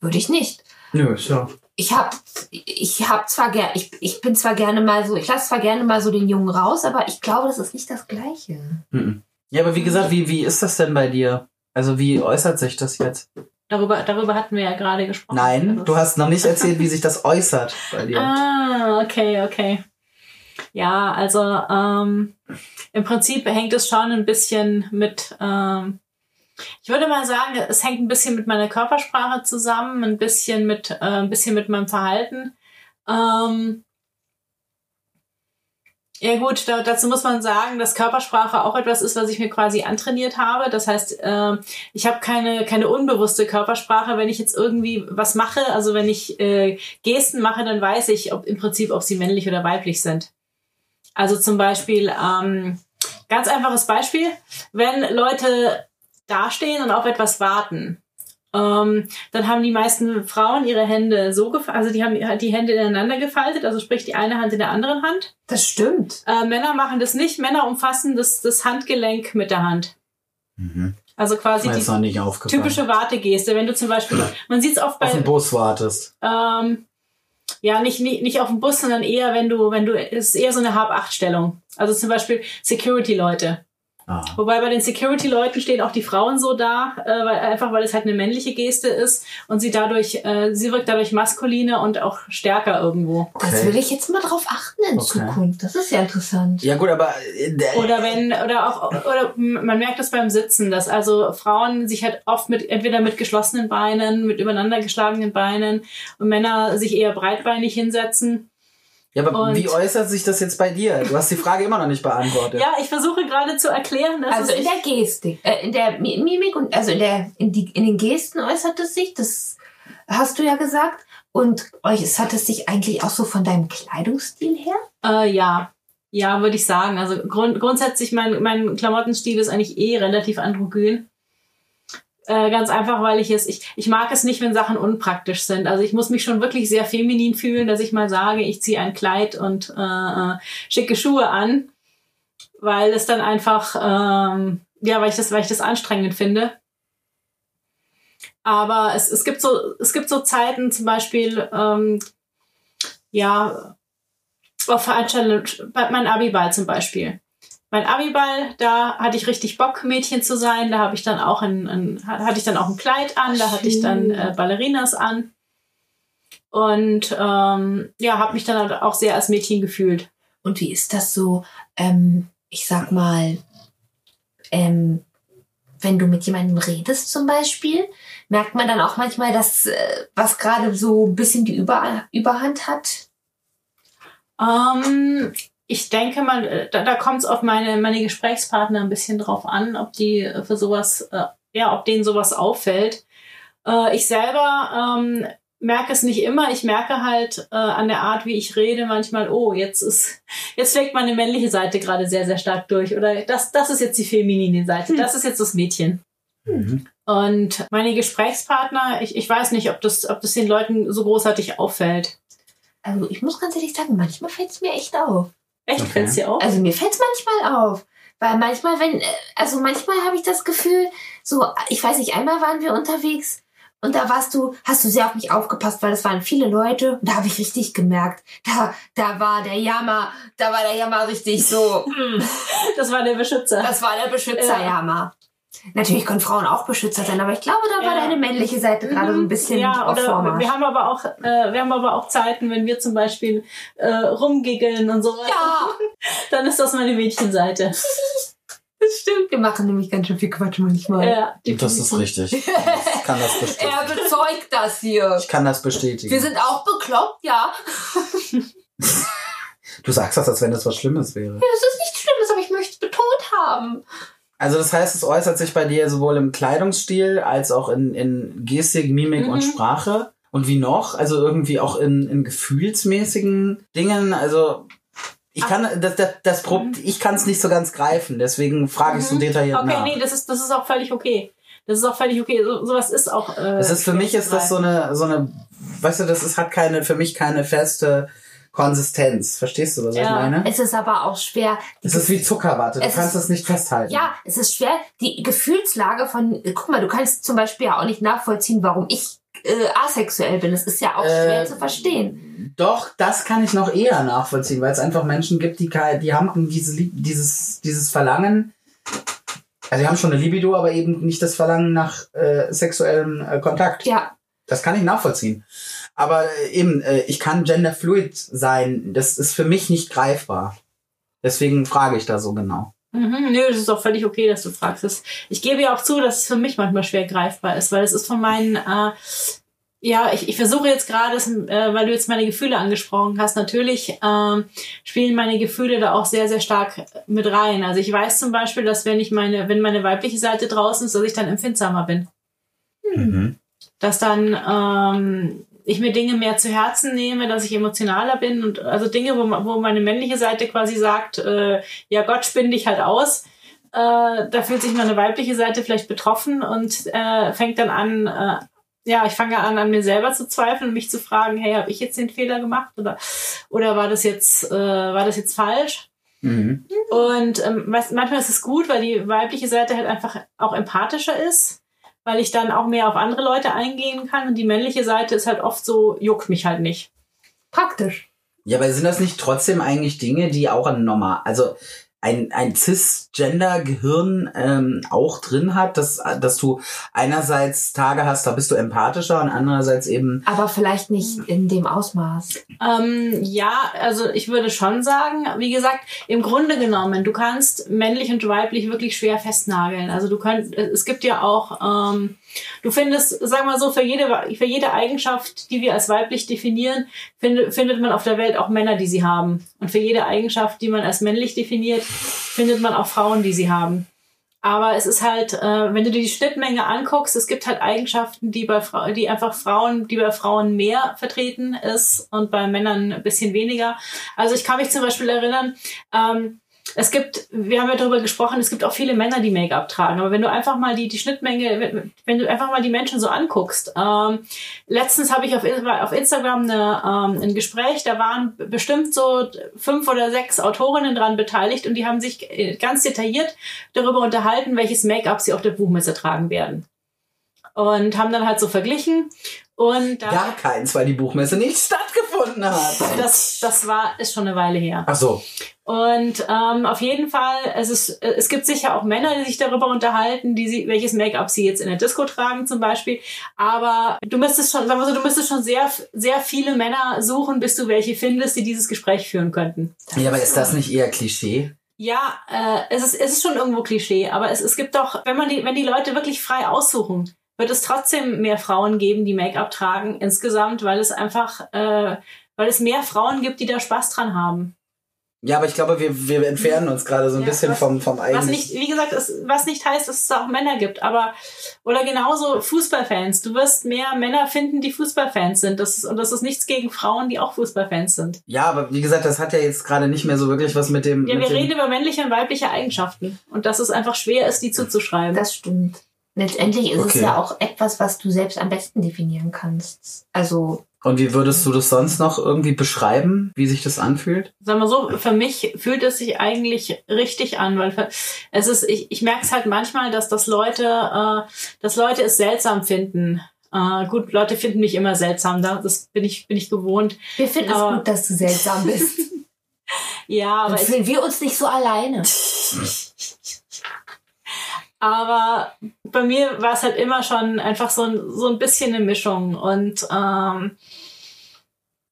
[SPEAKER 1] Würde ich nicht.
[SPEAKER 3] Nö, ja.
[SPEAKER 1] Ich hab, ich hab zwar gerne, ich, ich bin zwar gerne mal so, ich lasse zwar gerne mal so den Jungen raus, aber ich glaube, das ist nicht das Gleiche.
[SPEAKER 3] Mhm. Ja, aber wie gesagt, wie, wie ist das denn bei dir? Also wie äußert sich das jetzt?
[SPEAKER 2] Darüber, darüber hatten wir ja gerade gesprochen.
[SPEAKER 3] Nein,
[SPEAKER 2] Das-
[SPEAKER 3] du hast noch nicht erzählt, wie sich das äußert bei dir.
[SPEAKER 2] Ah, okay, okay. Ja, also ähm, im Prinzip hängt es schon ein bisschen mit, ähm, ich würde mal sagen, es hängt ein bisschen mit meiner Körpersprache zusammen, ein bisschen mit, äh, ein bisschen mit meinem Verhalten. Ähm, Ja gut, da, dazu muss man sagen, dass Körpersprache auch etwas ist, was ich mir quasi antrainiert habe. Das heißt, äh, ich habe keine, keine unbewusste Körpersprache. Wenn ich jetzt irgendwie was mache, also wenn ich äh, Gesten mache, dann weiß ich ob, im Prinzip, ob sie männlich oder weiblich sind. Also zum Beispiel, ähm, ganz einfaches Beispiel, wenn Leute dastehen und auf etwas warten, ähm, dann haben die meisten Frauen ihre Hände so gefaltet, also die haben die Hände ineinander gefaltet, also sprich die eine Hand in der anderen Hand.
[SPEAKER 1] Das stimmt.
[SPEAKER 2] Äh, Männer machen das nicht. Männer umfassen das, das Handgelenk mit der Hand.
[SPEAKER 3] Mhm.
[SPEAKER 2] Also quasi die typische Wartegeste. Wenn du zum Beispiel, man sieht es oft
[SPEAKER 3] auf den
[SPEAKER 2] bei,
[SPEAKER 3] Bus wartest.
[SPEAKER 2] ähm, ja, nicht, nicht, nicht auf dem Bus, sondern eher, wenn du, wenn du, es ist eher so eine Hab-Acht-Stellung. Also zum Beispiel Security-Leute.
[SPEAKER 3] Ah.
[SPEAKER 2] Wobei bei den Security-Leuten stehen auch die Frauen so da, äh, weil, einfach weil es halt eine männliche Geste ist und sie dadurch, äh, sie wirkt dadurch maskuliner und auch stärker irgendwo.
[SPEAKER 1] Das
[SPEAKER 3] Okay.
[SPEAKER 1] will ich jetzt mal drauf achten in
[SPEAKER 3] Okay.
[SPEAKER 1] Zukunft. Das ist ja interessant.
[SPEAKER 3] Ja gut, aber äh, der-
[SPEAKER 2] Oder wenn, oder auch, oder man merkt das beim Sitzen, dass also Frauen sich halt oft mit, entweder mit geschlossenen Beinen, mit übereinander geschlagenen Beinen und Männer sich eher breitbeinig hinsetzen.
[SPEAKER 3] Ja, aber
[SPEAKER 2] und-
[SPEAKER 3] wie äußert sich das jetzt bei dir? Du hast die Frage immer noch nicht beantwortet.
[SPEAKER 2] Ja, ich versuche gerade zu erklären, dass
[SPEAKER 1] Also
[SPEAKER 2] es
[SPEAKER 1] in der Gestik, äh, in der Mi- Mimik und also in der in, die, in den Gesten äußert es sich, das hast du ja gesagt. Und euch äußert es sich eigentlich auch so von deinem Kleidungsstil her?
[SPEAKER 2] Äh, ja. Ja, würde ich sagen. Also grund grundsätzlich, mein, mein Klamottenstil ist eigentlich eh relativ androgyn. Äh, ganz einfach, weil ich es, ich, ich mag es nicht, wenn Sachen unpraktisch sind. Also ich muss mich schon wirklich sehr feminin fühlen, dass ich mal sage, ich ziehe ein Kleid und äh, äh, schicke Schuhe an, weil es dann einfach, ähm, ja, weil ich das, weil ich das anstrengend finde. Aber es, es gibt so, es gibt so Zeiten, zum Beispiel, ähm, ja, auf Veranstaltungen, bei mein Abiball zum Beispiel. Mein Abiball, da hatte ich richtig Bock, Mädchen zu sein. Da habe ich dann auch ein, ein, hatte ich dann auch ein Kleid an, da hatte ich dann äh, Ballerinas an. Und ähm, ja, habe mich dann halt auch sehr als Mädchen gefühlt.
[SPEAKER 1] Und wie ist das so, ähm, ich sag mal, ähm, wenn du mit jemandem redest zum Beispiel, merkt man dann auch manchmal, dass äh, was gerade so ein bisschen die Über Überhand hat?
[SPEAKER 2] Ähm, ich denke mal, äh, da, da kommt es auf meine, meine Gesprächspartner ein bisschen drauf an, ob die für sowas, äh, ja, ob denen sowas auffällt. Äh, ich selber ähm, merke es nicht immer. Ich merke halt äh, an der Art, wie ich rede, manchmal, oh, jetzt ist, jetzt schlägt meine männliche Seite gerade sehr, sehr stark durch. Oder das, das ist jetzt die feminine Seite, das ist jetzt das Mädchen.
[SPEAKER 3] Mhm.
[SPEAKER 2] Und meine Gesprächspartner, ich, ich weiß nicht, ob das, ob das den Leuten so großartig auffällt.
[SPEAKER 1] Also ich muss ganz ehrlich sagen, manchmal fällt es mir echt auf.
[SPEAKER 2] Echt,
[SPEAKER 3] Okay.
[SPEAKER 2] fällt's dir auf?
[SPEAKER 1] Also mir fällt es manchmal auf. Weil manchmal, wenn, äh, also manchmal habe ich das Gefühl, so, ich weiß nicht, einmal waren wir unterwegs und da warst du, hast du sehr auf mich aufgepasst, weil es waren viele Leute und da habe ich richtig gemerkt, da, da war der Jammer, da war der Jammer richtig so, mm,
[SPEAKER 2] Das war der Beschützer.
[SPEAKER 1] das war der Beschützerjammer. Natürlich können Frauen auch Beschützer sein, aber ich glaube, da war
[SPEAKER 2] Ja.
[SPEAKER 1] deine männliche Seite gerade so ein bisschen
[SPEAKER 2] ja,
[SPEAKER 1] auf Vormarsch.
[SPEAKER 2] wir haben aber auch, äh, wir haben aber auch Zeiten, wenn wir zum Beispiel äh, rumgiggeln und sowas.
[SPEAKER 1] ja,
[SPEAKER 2] Dann ist das meine Mädchenseite.
[SPEAKER 1] das stimmt. Wir machen nämlich ganz schön viel Quatsch manchmal.
[SPEAKER 2] Ja,
[SPEAKER 3] Das ist richtig. Ich kann das bestätigen.
[SPEAKER 1] Er bezeugt das hier.
[SPEAKER 3] Ich kann das bestätigen.
[SPEAKER 1] Wir sind auch bekloppt, ja.
[SPEAKER 3] Du sagst das, als wenn das was Schlimmes wäre.
[SPEAKER 1] Das ist nichts Schlimmes, aber ich möchte es betont haben.
[SPEAKER 3] Also das heißt, es äußert sich bei dir sowohl im Kleidungsstil als auch in, in Gestik, Mimik
[SPEAKER 2] Mhm.
[SPEAKER 3] und Sprache. Und wie noch? Also irgendwie auch in, in gefühlsmäßigen Dingen. Also ich kann das, das, das
[SPEAKER 2] Mhm.
[SPEAKER 3] ich kann es nicht so ganz greifen. Deswegen frage ich so detailliert
[SPEAKER 2] Okay,
[SPEAKER 3] nach.
[SPEAKER 2] nee, das ist, das ist auch völlig okay. Das ist auch völlig okay. So, sowas ist auch. Äh,
[SPEAKER 3] Es ist für mich ist das so eine so eine, weißt du, das ist hat keine für mich keine feste Konsistenz. Verstehst du, was ich
[SPEAKER 2] Ja.
[SPEAKER 3] meine?
[SPEAKER 1] Es ist aber auch schwer.
[SPEAKER 3] Es ist wie Zuckerwatte. Du
[SPEAKER 1] Es
[SPEAKER 3] kannst es nicht festhalten.
[SPEAKER 1] Ja, es ist schwer, die Gefühlslage von, guck mal, du kannst zum Beispiel ja auch nicht nachvollziehen, warum ich äh, asexuell bin. Es ist ja auch schwer
[SPEAKER 3] Äh,
[SPEAKER 1] zu verstehen.
[SPEAKER 3] Doch, das kann ich noch eher nachvollziehen, weil es einfach Menschen gibt, die, die haben diese, dieses, dieses Verlangen, also die haben schon eine Libido, aber eben nicht das Verlangen nach äh, sexuellem äh, Kontakt.
[SPEAKER 1] Ja,
[SPEAKER 3] Das kann ich nachvollziehen. Aber äh, eben, äh, ich kann genderfluid sein. Das ist für mich nicht greifbar. Deswegen frage ich da so genau.
[SPEAKER 2] Mhm, nö, das ist auch völlig okay, dass du fragst. Das, ich gebe ja auch zu, dass es für mich manchmal schwer greifbar ist, weil es ist von meinen, äh, ja, ich, ich versuche jetzt gerade, äh, weil du jetzt meine Gefühle angesprochen hast, natürlich ähm, spielen meine Gefühle da auch sehr, sehr stark mit rein. Also ich weiß zum Beispiel, dass wenn ich meine, wenn meine weibliche Seite draußen ist, dass ich dann empfindsamer bin.
[SPEAKER 3] Mhm.
[SPEAKER 2] Dass dann ähm, ich mir Dinge mehr zu Herzen nehme, dass ich emotionaler bin und also Dinge, wo, wo meine männliche Seite quasi sagt, äh, ja Gott, spinn dich halt aus. Äh, da fühlt sich meine weibliche Seite vielleicht betroffen und äh, fängt dann an, äh, ja, ich fange an, an mir selber zu zweifeln und mich zu fragen, hey, habe ich jetzt den Fehler gemacht oder, oder war das jetzt, äh, war das jetzt falsch?
[SPEAKER 3] Mhm.
[SPEAKER 2] Und ähm, was, manchmal ist es gut, weil die weibliche Seite halt einfach auch empathischer ist, weil ich dann auch mehr auf andere Leute eingehen kann. Und die männliche Seite ist halt oft so, juckt mich halt nicht.
[SPEAKER 1] Praktisch.
[SPEAKER 3] Ja, aber sind das nicht trotzdem eigentlich Dinge, die auch ein normal, also ein, ein Cisgender-Gehirn ähm, auch drin hat, dass, dass du einerseits Tage hast, da bist du empathischer und andererseits eben.
[SPEAKER 1] Aber vielleicht nicht in dem Ausmaß.
[SPEAKER 2] Ähm, ja, also ich würde schon sagen, wie gesagt, im Grunde genommen, du kannst männlich und weiblich wirklich schwer festnageln. Also du könnt, es gibt ja auch ähm, Du findest, sag mal so, für jede, für jede Eigenschaft, die wir als weiblich definieren, find, findet man auf der Welt auch Männer, die sie haben. Und für jede Eigenschaft, die man als männlich definiert, findet man auch Frauen, die sie haben. Aber es ist halt, äh, wenn du dir die Schnittmenge anguckst, es gibt halt Eigenschaften, die bei Fra die einfach Frauen, die bei Frauen mehr vertreten ist und bei Männern ein bisschen weniger. Also ich kann mich zum Beispiel erinnern, ähm, es gibt, wir haben ja darüber gesprochen, es gibt auch viele Männer, die Make-up tragen. Aber wenn du einfach mal die, die Schnittmenge, wenn du einfach mal die Menschen so anguckst. Ähm, letztens habe ich auf, auf Instagram eine, ähm, ein Gespräch, da waren bestimmt so fünf oder sechs Autorinnen dran beteiligt und die haben sich äh, ganz detailliert darüber unterhalten, welches Make-up sie auf der Buchmesse tragen werden. Und haben dann halt so verglichen. Und da,
[SPEAKER 3] Gar keins, weil die Buchmesse nicht stattgefunden hat.
[SPEAKER 2] Das, das war, ist schon eine Weile her.
[SPEAKER 3] Ach so.
[SPEAKER 2] Und ähm, auf jeden Fall, es, ist, es gibt sicher auch Männer, die sich darüber unterhalten, die sie, welches Make-up sie jetzt in der Disco tragen zum Beispiel. Aber du müsstest schon, sagen wir so, du müsstest schon sehr, sehr viele Männer suchen, bis du welche findest, die dieses Gespräch führen könnten.
[SPEAKER 3] Ja, aber ist das nicht eher Klischee?
[SPEAKER 2] Ja, äh, es, ist, es ist schon irgendwo Klischee, aber es, es gibt doch, wenn man die, wenn die Leute wirklich frei aussuchen, wird es trotzdem mehr Frauen geben, die Make-up tragen insgesamt, weil es einfach, äh, weil es mehr Frauen gibt, die da Spaß dran haben.
[SPEAKER 3] Ja, aber ich glaube, wir, wir entfernen uns gerade so ein
[SPEAKER 2] Ja,
[SPEAKER 3] bisschen
[SPEAKER 2] was-
[SPEAKER 3] vom, vom
[SPEAKER 2] Was
[SPEAKER 3] eigentlichen.
[SPEAKER 2] nicht, wie gesagt, es, was nicht heißt, dass es auch Männer gibt, aber oder genauso Fußballfans. Du wirst mehr Männer finden, die Fußballfans sind. Das ist, und das ist nichts gegen Frauen, die auch Fußballfans sind.
[SPEAKER 3] Ja, aber wie gesagt, das hat ja jetzt gerade nicht mehr so wirklich was mit dem.
[SPEAKER 2] Ja,
[SPEAKER 3] mit
[SPEAKER 2] wir
[SPEAKER 3] dem
[SPEAKER 2] reden über männliche und weibliche Eigenschaften und dass es einfach schwer ist, die zuzuschreiben.
[SPEAKER 1] Das stimmt. Letztendlich ist
[SPEAKER 3] Okay.
[SPEAKER 1] es ja auch etwas, was du selbst am besten definieren kannst. Also,
[SPEAKER 3] Und wie würdest du das sonst noch irgendwie beschreiben, wie sich das anfühlt?
[SPEAKER 2] Sagen wir so, für mich fühlt es sich eigentlich richtig an, weil es ist, ich, ich merke es halt manchmal, dass das Leute, äh, dass Leute es seltsam finden. Äh, gut, Leute finden mich immer seltsam, da- das bin ich, bin ich gewohnt.
[SPEAKER 1] wir finden
[SPEAKER 2] Aber-
[SPEAKER 1] es gut, dass du seltsam bist.
[SPEAKER 2] Ja, aber
[SPEAKER 1] Dann
[SPEAKER 2] ich,
[SPEAKER 1] fühlen wir uns nicht so alleine.
[SPEAKER 2] Aber bei mir war es halt immer schon einfach so ein, so ein bisschen eine Mischung. Und ähm,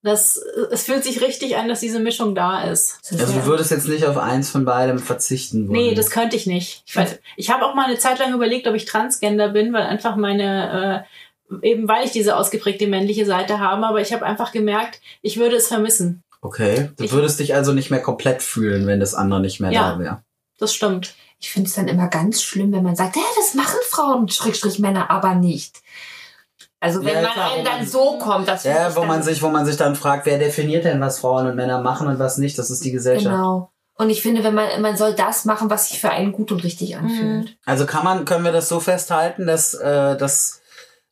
[SPEAKER 2] das, es fühlt sich richtig an, dass diese Mischung da ist.
[SPEAKER 3] Also du würdest jetzt nicht auf eins von beidem verzichten wollen.
[SPEAKER 2] Nee, das könnte ich nicht. Ich, weiß, ich habe auch mal eine Zeit lang überlegt, ob ich Transgender bin, weil einfach meine, äh, eben weil ich diese ausgeprägte männliche Seite habe, aber ich habe einfach gemerkt, ich würde es vermissen.
[SPEAKER 3] Okay. Du
[SPEAKER 2] Ich-
[SPEAKER 3] würdest dich also nicht mehr komplett fühlen, wenn das andere nicht mehr
[SPEAKER 2] Ja.
[SPEAKER 3] da wäre.
[SPEAKER 2] Das stimmt.
[SPEAKER 1] Ich finde es dann immer ganz schlimm, wenn man sagt, ja, das machen Frauen, Schrägstrich Männer, aber nicht. Also wenn
[SPEAKER 3] Ja,
[SPEAKER 1] man
[SPEAKER 3] klar,
[SPEAKER 1] einem
[SPEAKER 3] man-
[SPEAKER 1] dann so kommt, das finde
[SPEAKER 3] Ja, wo man sich, wo man sich dann fragt, wer definiert denn, was Frauen und Männer machen und was nicht? Das ist die Gesellschaft.
[SPEAKER 1] Genau. Und ich finde, wenn man, man soll das machen, was sich für einen gut und richtig anfühlt.
[SPEAKER 3] Also kann man, können wir das so festhalten, dass, äh, dass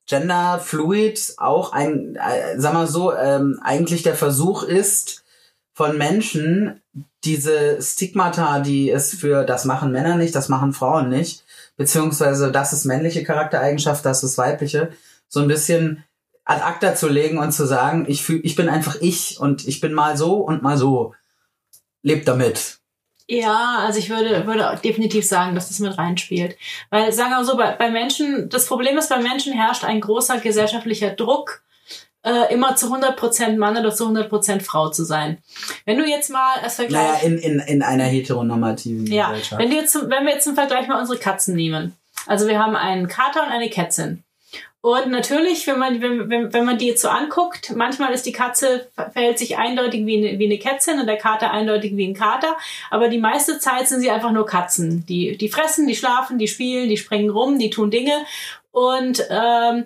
[SPEAKER 3] Gender Fluid auch ein, äh, sag mal so, ähm, eigentlich der Versuch ist, von Menschen diese Stigmata, die es für das machen Männer nicht, das machen Frauen nicht, beziehungsweise das ist männliche Charaktereigenschaft, das ist weibliche, so ein bisschen ad acta zu legen und zu sagen, ich fühl, ich bin einfach ich und ich bin mal so und mal so. Lebt damit.
[SPEAKER 2] Ja, also ich würde, würde definitiv sagen, dass das mit reinspielt. Weil, sagen wir mal so, bei, bei Menschen, das Problem ist, bei Menschen herrscht ein großer gesellschaftlicher Druck, äh, immer zu 100% Mann oder zu 100% Frau zu sein. Wenn du jetzt mal als Vergleich...
[SPEAKER 3] Naja, in, in, in einer heteronormativen
[SPEAKER 2] Ja,
[SPEAKER 3] Gesellschaft.
[SPEAKER 2] wenn, du jetzt, wenn wir jetzt zum Vergleich mal unsere Katzen nehmen. Also wir haben einen Kater und eine Kätzin. Und natürlich, wenn man, wenn, wenn, wenn man die jetzt so anguckt, manchmal ist die Katze, verhält sich eindeutig wie eine, wie eine Kätzin und der Kater eindeutig wie ein Kater. Aber die meiste Zeit sind sie einfach nur Katzen. Die, die fressen, die schlafen, die spielen, die springen rum, die tun Dinge. Und ähm,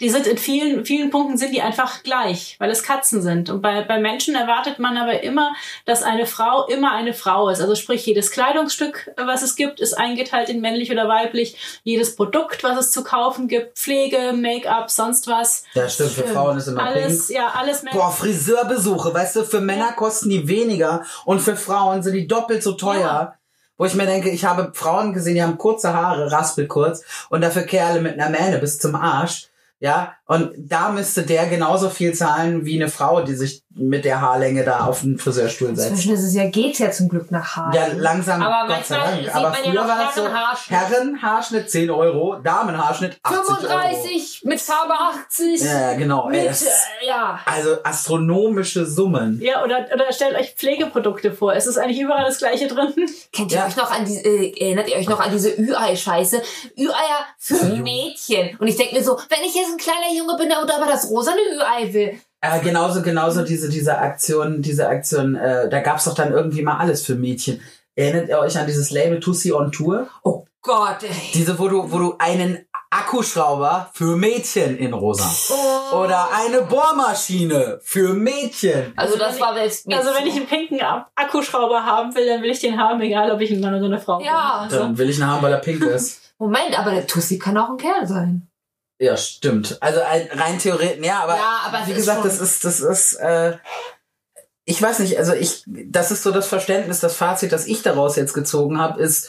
[SPEAKER 2] die sind in vielen, vielen Punkten sind die einfach gleich, weil es Katzen sind. Und bei, bei Menschen erwartet man aber immer, dass eine Frau immer eine Frau ist. Also sprich, jedes Kleidungsstück, was es gibt, ist eingeteilt in männlich oder weiblich. Jedes Produkt, was es zu kaufen gibt, Pflege, Make-up, sonst was.
[SPEAKER 3] Ja, stimmt, für Frauen ist immer
[SPEAKER 2] Alles,
[SPEAKER 3] pink.
[SPEAKER 2] ja, alles Männer.
[SPEAKER 3] Boah, Friseurbesuche, weißt du, für Männer kosten die weniger und für Frauen sind die doppelt so teuer.
[SPEAKER 2] Ja.
[SPEAKER 3] Wo ich mir denke, ich habe Frauen gesehen, die haben kurze Haare, raspelkurz und dafür Kerle mit einer Mähne bis zum Arsch. Ja, und da müsste der genauso viel zahlen wie eine Frau, die sich mit der Haarlänge da auf den Friseurstuhl setzt.
[SPEAKER 1] Inzwischen ist es ja, geht's ja zum Glück nach Haaren.
[SPEAKER 3] Ja, langsam,
[SPEAKER 1] Aber
[SPEAKER 3] Gott sei Dank.
[SPEAKER 1] sieht
[SPEAKER 3] Aber
[SPEAKER 1] man ja
[SPEAKER 3] früher
[SPEAKER 1] noch
[SPEAKER 3] war das so,
[SPEAKER 1] Herrenhaarschnitt.
[SPEAKER 3] Herrenhaarschnitt 10 Euro, Damenhaarschnitt 80 Euro.
[SPEAKER 1] 35 mit Farbe 80.
[SPEAKER 3] Ja, genau.
[SPEAKER 1] Mit,
[SPEAKER 3] das,
[SPEAKER 1] äh, ja.
[SPEAKER 3] also astronomische Summen.
[SPEAKER 2] Ja, oder, oder stellt euch Pflegeprodukte vor. Es ist eigentlich überall das Gleiche drin.
[SPEAKER 1] Kennt ihr
[SPEAKER 3] Ja.
[SPEAKER 1] euch noch an diese, äh, erinnert ihr euch noch an diese Ü-Ei-Scheiße? Ü-Eier für Mädchen. Und ich denke mir so, wenn ich jetzt ein kleiner Junge bin, der aber das rosane Ü-Ei will.
[SPEAKER 3] Äh, genauso, genauso diese, diese Aktion, diese Aktion, äh, da gab's doch dann irgendwie mal alles für Mädchen. Erinnert ihr euch an dieses Label Tussi on Tour?
[SPEAKER 1] Oh Gott, ey.
[SPEAKER 3] Diese, wo du, wo du einen Akkuschrauber für Mädchen in rosa. Oder eine Bohrmaschine für Mädchen.
[SPEAKER 1] Also das war selbst
[SPEAKER 2] Also wenn ich einen pinken Ak- Akkuschrauber haben will, dann will ich den haben, egal ob ich ein Mann oder eine Frau bin.
[SPEAKER 1] Ja.
[SPEAKER 2] Also,
[SPEAKER 3] Dann will ich einen haben, weil er pink ist.
[SPEAKER 1] Moment, aber der Tussi kann auch ein Kerl sein.
[SPEAKER 3] Ja, stimmt. Also ein- rein theoretisch, ja, aber,
[SPEAKER 1] Ja, aber
[SPEAKER 3] wie gesagt, das ist, das ist, äh, ich weiß nicht, also ich, das ist so das Verständnis, das Fazit, das ich daraus jetzt gezogen habe, ist,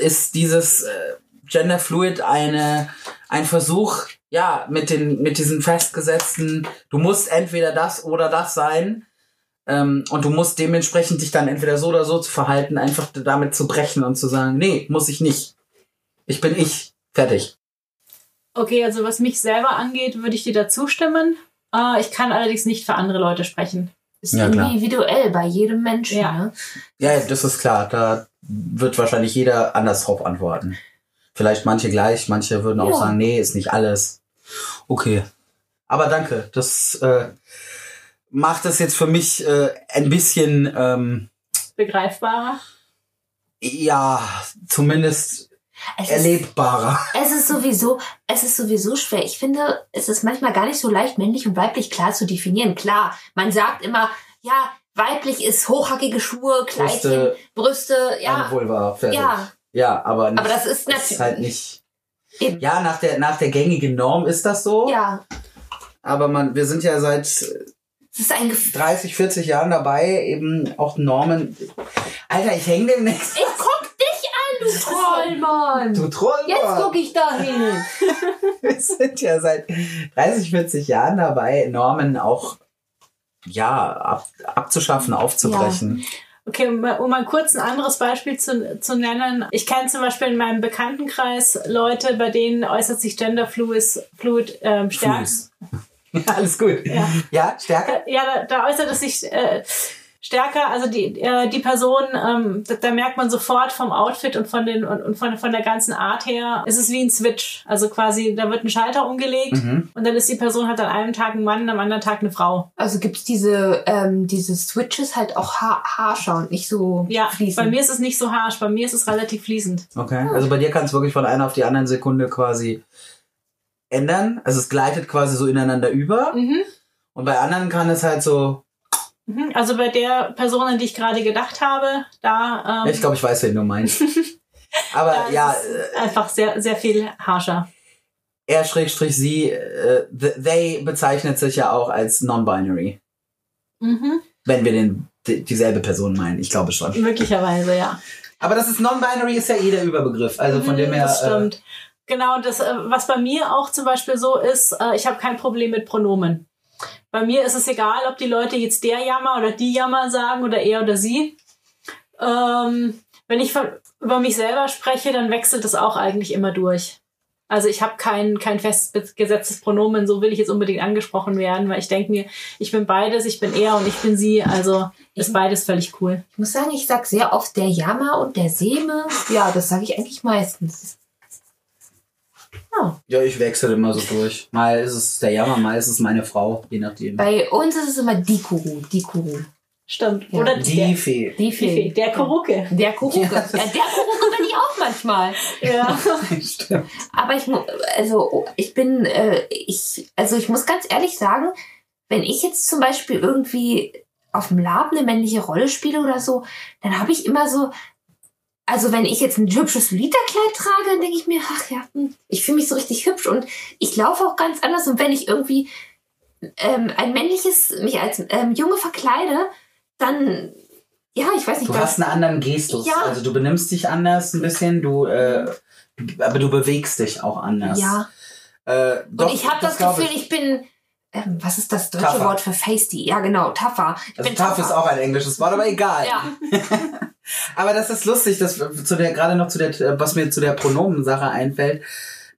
[SPEAKER 3] äh, ist dieses äh, Gender Fluid eine, ein Versuch, ja, mit den, mit diesen festgesetzten, du musst entweder das oder das sein, ähm, und du musst dementsprechend dich dann entweder so oder so zu verhalten, einfach damit zu brechen und zu sagen, nee, muss ich nicht. Ich bin ich. Fertig.
[SPEAKER 2] Okay, also was mich selber angeht, würde ich dir da zustimmen. Äh, ich kann allerdings nicht für andere Leute sprechen.
[SPEAKER 1] Ist
[SPEAKER 3] Ja, klar.
[SPEAKER 1] individuell bei jedem Menschen.
[SPEAKER 2] Ja.
[SPEAKER 1] Ne?
[SPEAKER 3] Ja, ja, das ist klar. Da wird wahrscheinlich jeder anders drauf antworten. Vielleicht manche gleich, manche würden auch
[SPEAKER 1] Ja.
[SPEAKER 3] sagen, nee, ist nicht alles. Okay. Aber danke. Das äh, macht es jetzt für mich äh, ein bisschen, ähm,
[SPEAKER 2] Begreifbarer.
[SPEAKER 3] ja, zumindest
[SPEAKER 1] Es ist,
[SPEAKER 3] erlebbarer.
[SPEAKER 1] es ist sowieso, es ist sowieso schwer. Ich finde, es ist manchmal gar nicht so leicht, männlich und weiblich klar zu definieren. Klar, man sagt immer, ja, weiblich ist hochhackige Schuhe, Kleidchen,
[SPEAKER 3] Brüste,
[SPEAKER 1] Brüste, ja,
[SPEAKER 3] Vulva, fertig.
[SPEAKER 1] ja.
[SPEAKER 3] Ja, aber, nicht,
[SPEAKER 1] Aber das ist
[SPEAKER 3] das ist
[SPEAKER 1] natürlich,
[SPEAKER 3] halt nicht.
[SPEAKER 1] Eben.
[SPEAKER 3] Ja, nach der, nach der gängigen Norm ist das so.
[SPEAKER 1] ja,
[SPEAKER 3] Aber man, wir sind ja seit
[SPEAKER 1] es ist ein Gefühl.
[SPEAKER 3] 30, 40 Jahren dabei, eben auch Normen. Alter, ich hänge demnächst.
[SPEAKER 1] Ich an, du Trollmann.
[SPEAKER 3] Du Trollmann.
[SPEAKER 1] Jetzt guck ich dahin.
[SPEAKER 3] Wir sind ja seit 30, 40 Jahren dabei, Normen auch ja, ab, abzuschaffen, aufzubrechen.
[SPEAKER 2] Okay, um mal, kurz ein anderes Beispiel zu, zu nennen. Ich kenne zum Beispiel in meinem Bekanntenkreis Leute, bei denen äußert sich Gender Fluid, Fluid ähm, stärker.
[SPEAKER 3] Alles gut.
[SPEAKER 2] Ja.
[SPEAKER 3] ja stärker?
[SPEAKER 2] Ja, da, da äußert es sich äh, stärker. Also die, äh, die Person, ähm, da, da merkt man sofort vom Outfit und von den und, und von, von der ganzen Art her, ist es wie ein Switch. Also quasi, da wird ein Schalter umgelegt
[SPEAKER 3] Mhm.
[SPEAKER 2] und dann ist die Person halt an einem Tag ein Mann, am anderen Tag eine Frau.
[SPEAKER 1] Also gibt's diese, ähm, diese Switches halt auch ha haarschau und nicht so
[SPEAKER 2] Ja,
[SPEAKER 1] fließend.
[SPEAKER 2] bei mir ist es nicht so harsch, bei mir ist es relativ fließend.
[SPEAKER 3] Okay. Also bei dir kann es wirklich von einer auf die anderen Sekunde quasi ändern. Also es gleitet quasi so ineinander über.
[SPEAKER 2] Mhm.
[SPEAKER 3] Und bei anderen kann es halt so.
[SPEAKER 2] Mhm. Also bei der Person, an die ich gerade gedacht habe, da ähm,
[SPEAKER 3] Ich glaube, ich weiß, wen du meinst. Aber ja,
[SPEAKER 2] es einfach sehr, sehr viel harscher.
[SPEAKER 3] er schrägstrich sie, äh, th- they bezeichnet sich ja auch als non-binary.
[SPEAKER 2] Mhm.
[SPEAKER 3] Wenn wir den, die- dieselbe Person meinen. Ich glaube schon.
[SPEAKER 2] Möglicherweise, ja.
[SPEAKER 3] Aber das ist non-binary ist ja eh der Überbegriff. Also von
[SPEAKER 2] Mhm,
[SPEAKER 3] dem her.
[SPEAKER 2] Das stimmt. Genau, das, äh, was bei mir auch zum Beispiel so ist, äh, ich habe kein Problem mit Pronomen. Bei mir ist es egal, ob die Leute jetzt der Jammer oder die Jammer sagen oder er oder sie. Ähm, wenn ich von, über mich selber spreche, dann wechselt das auch eigentlich immer durch. Also ich habe kein, kein festgesetztes Pronomen, so will ich jetzt unbedingt angesprochen werden, weil ich denke mir, ich bin beides, ich bin er und ich bin sie, also ist beides völlig cool.
[SPEAKER 1] Ich muss sagen, ich sag sehr oft der Jammer und der Seme. Ja, das sage ich eigentlich meistens.
[SPEAKER 3] Ja, ich wechsle immer so durch. Mal ist es der Jammer, mal ist es meine Frau, je nachdem.
[SPEAKER 1] Bei uns ist es immer die Kuru, die Kuru.
[SPEAKER 2] Stimmt.
[SPEAKER 1] Ja.
[SPEAKER 2] Oder
[SPEAKER 3] Die
[SPEAKER 2] der,
[SPEAKER 3] Fee.
[SPEAKER 1] Die
[SPEAKER 2] die Fee, der Kurucke.
[SPEAKER 1] Der Kuruke.
[SPEAKER 3] Ja.
[SPEAKER 1] Ja, der Kuruke bin ich auch manchmal.
[SPEAKER 2] Ja.
[SPEAKER 3] Stimmt.
[SPEAKER 1] Aber ich also ich bin äh, ich also ich muss ganz ehrlich sagen, wenn ich jetzt zum Beispiel irgendwie auf dem Lab eine männliche Rolle spiele oder so, dann habe ich immer so also wenn ich jetzt ein hübsches Literkleid trage, dann denke ich mir, ach ja, hm, ich fühle mich so richtig hübsch und ich laufe auch ganz anders und wenn ich irgendwie ähm, ein männliches mich als ähm, Junge verkleide, dann ja, ich weiß nicht,
[SPEAKER 3] Du hast einen anderen Gestus.
[SPEAKER 1] Ja.
[SPEAKER 3] Also du benimmst dich anders ein bisschen, du, äh, aber du bewegst dich auch anders.
[SPEAKER 1] ja.
[SPEAKER 3] Äh, doch,
[SPEAKER 1] und ich habe das,
[SPEAKER 3] glaub
[SPEAKER 1] Gefühl, ich, bin, ähm, was ist das deutsche
[SPEAKER 3] Tougher.
[SPEAKER 1] Wort für feisty? Ja, genau, tougher. Ich
[SPEAKER 3] Also
[SPEAKER 1] bin
[SPEAKER 3] tough ist auch ein englisches Wort, aber egal.
[SPEAKER 1] Ja,
[SPEAKER 3] Aber das ist lustig, dass zu der gerade noch zu der, was mir zu der Pronomensache einfällt.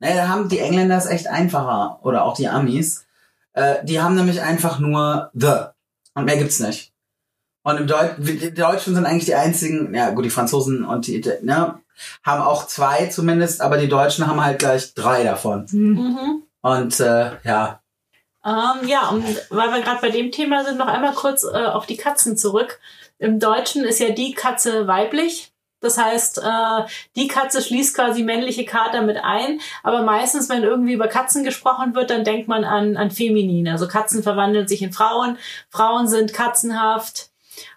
[SPEAKER 3] Naja, da haben die Engländer es echt einfacher oder auch die Amis. Äh, die haben nämlich einfach nur the und mehr gibt's nicht. Und im Deut die Deutschen sind eigentlich die einzigen, ja gut, die Franzosen und die, ne, haben auch zwei zumindest, aber die Deutschen haben halt gleich drei davon.
[SPEAKER 2] Mhm.
[SPEAKER 3] Und äh, ja,
[SPEAKER 2] Ähm, ja, und weil wir gerade bei dem Thema sind, noch einmal kurz äh, auf die Katzen zurück. Im Deutschen ist ja die Katze weiblich. Das heißt, äh, die Katze schließt quasi männliche Kater mit ein. Aber meistens, wenn irgendwie über Katzen gesprochen wird, dann denkt man an, an feminin. Also Katzen verwandeln sich in Frauen. Frauen sind katzenhaft.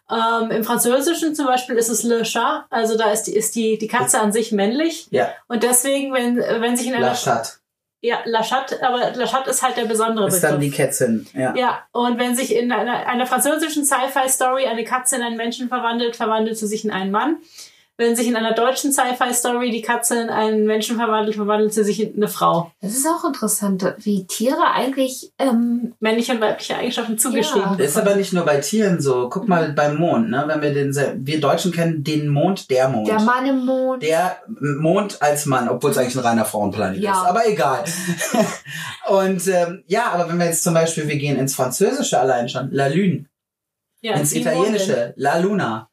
[SPEAKER 2] Ähm, Im Französischen zum Beispiel ist es Le Chat. Also da ist die, ist die, die Katze an sich männlich.
[SPEAKER 3] ja,
[SPEAKER 2] Und deswegen, wenn, wenn sich in einer...
[SPEAKER 3] La Chatte
[SPEAKER 2] Ja, La Chatte, aber La Chatte ist halt der besondere
[SPEAKER 3] ist
[SPEAKER 2] Begriff.
[SPEAKER 3] dann die Kätzin. Ja.
[SPEAKER 2] Ja, und wenn sich in einer, einer französischen Sci-Fi-Story eine Katze in einen Menschen verwandelt, verwandelt sie sich in einen Mann. Wenn sich in einer deutschen Sci-Fi-Story die Katze in einen Menschen verwandelt, verwandelt sie sich in eine Frau.
[SPEAKER 1] das ist auch interessant, wie Tiere eigentlich, ähm,
[SPEAKER 2] Männliche und weibliche Eigenschaften zugeschrieben.
[SPEAKER 3] Das ist aber nicht nur bei Tieren so. Guck mal beim Mond, ne? Wenn wir den, wir Deutschen kennen den Mond, der Mond.
[SPEAKER 1] der Mann im Mond.
[SPEAKER 3] Der Mond als Mann, obwohl es eigentlich ein reiner Frauenplanet
[SPEAKER 1] Ja.
[SPEAKER 3] ist. Aber egal. Und ähm, ja, aber wenn wir jetzt zum Beispiel, wir gehen ins Französische allein schon, La Lune,
[SPEAKER 2] Ja,
[SPEAKER 3] ins Italienische, La Luna.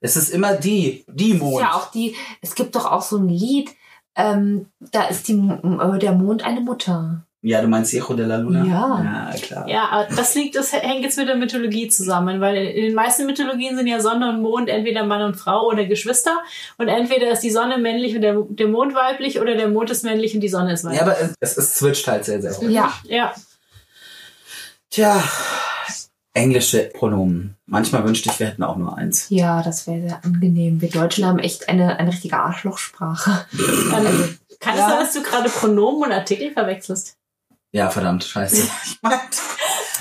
[SPEAKER 3] Es ist immer die, die
[SPEAKER 1] ist
[SPEAKER 3] Mond.
[SPEAKER 1] ja auch die, es gibt doch auch so ein Lied, ähm, da ist die, äh, der Mond eine Mutter.
[SPEAKER 3] Ja, du meinst Hijo de la Luna?
[SPEAKER 1] Ja.
[SPEAKER 3] Ja, klar.
[SPEAKER 2] Ja, aber das liegt, das hängt jetzt mit der Mythologie zusammen, weil in den meisten Mythologien sind ja Sonne und Mond entweder Mann und Frau oder Geschwister und entweder ist die Sonne männlich und der, der Mond weiblich oder der Mond ist männlich und die Sonne ist weiblich.
[SPEAKER 3] Ja, aber es, es, es switcht halt sehr, sehr häufig.
[SPEAKER 1] Ja,
[SPEAKER 2] ja.
[SPEAKER 3] Tja, englische Pronomen. Manchmal wünschte ich, wir hätten auch nur eins.
[SPEAKER 1] ja, das wäre sehr angenehm. Wir Deutschen haben echt eine, eine richtige Arschlochsprache.
[SPEAKER 2] Dann kann es
[SPEAKER 3] Ja.
[SPEAKER 2] sein, dass du gerade Pronomen und Artikel verwechselst?
[SPEAKER 3] Ja, verdammt, scheiße. Ich meinte.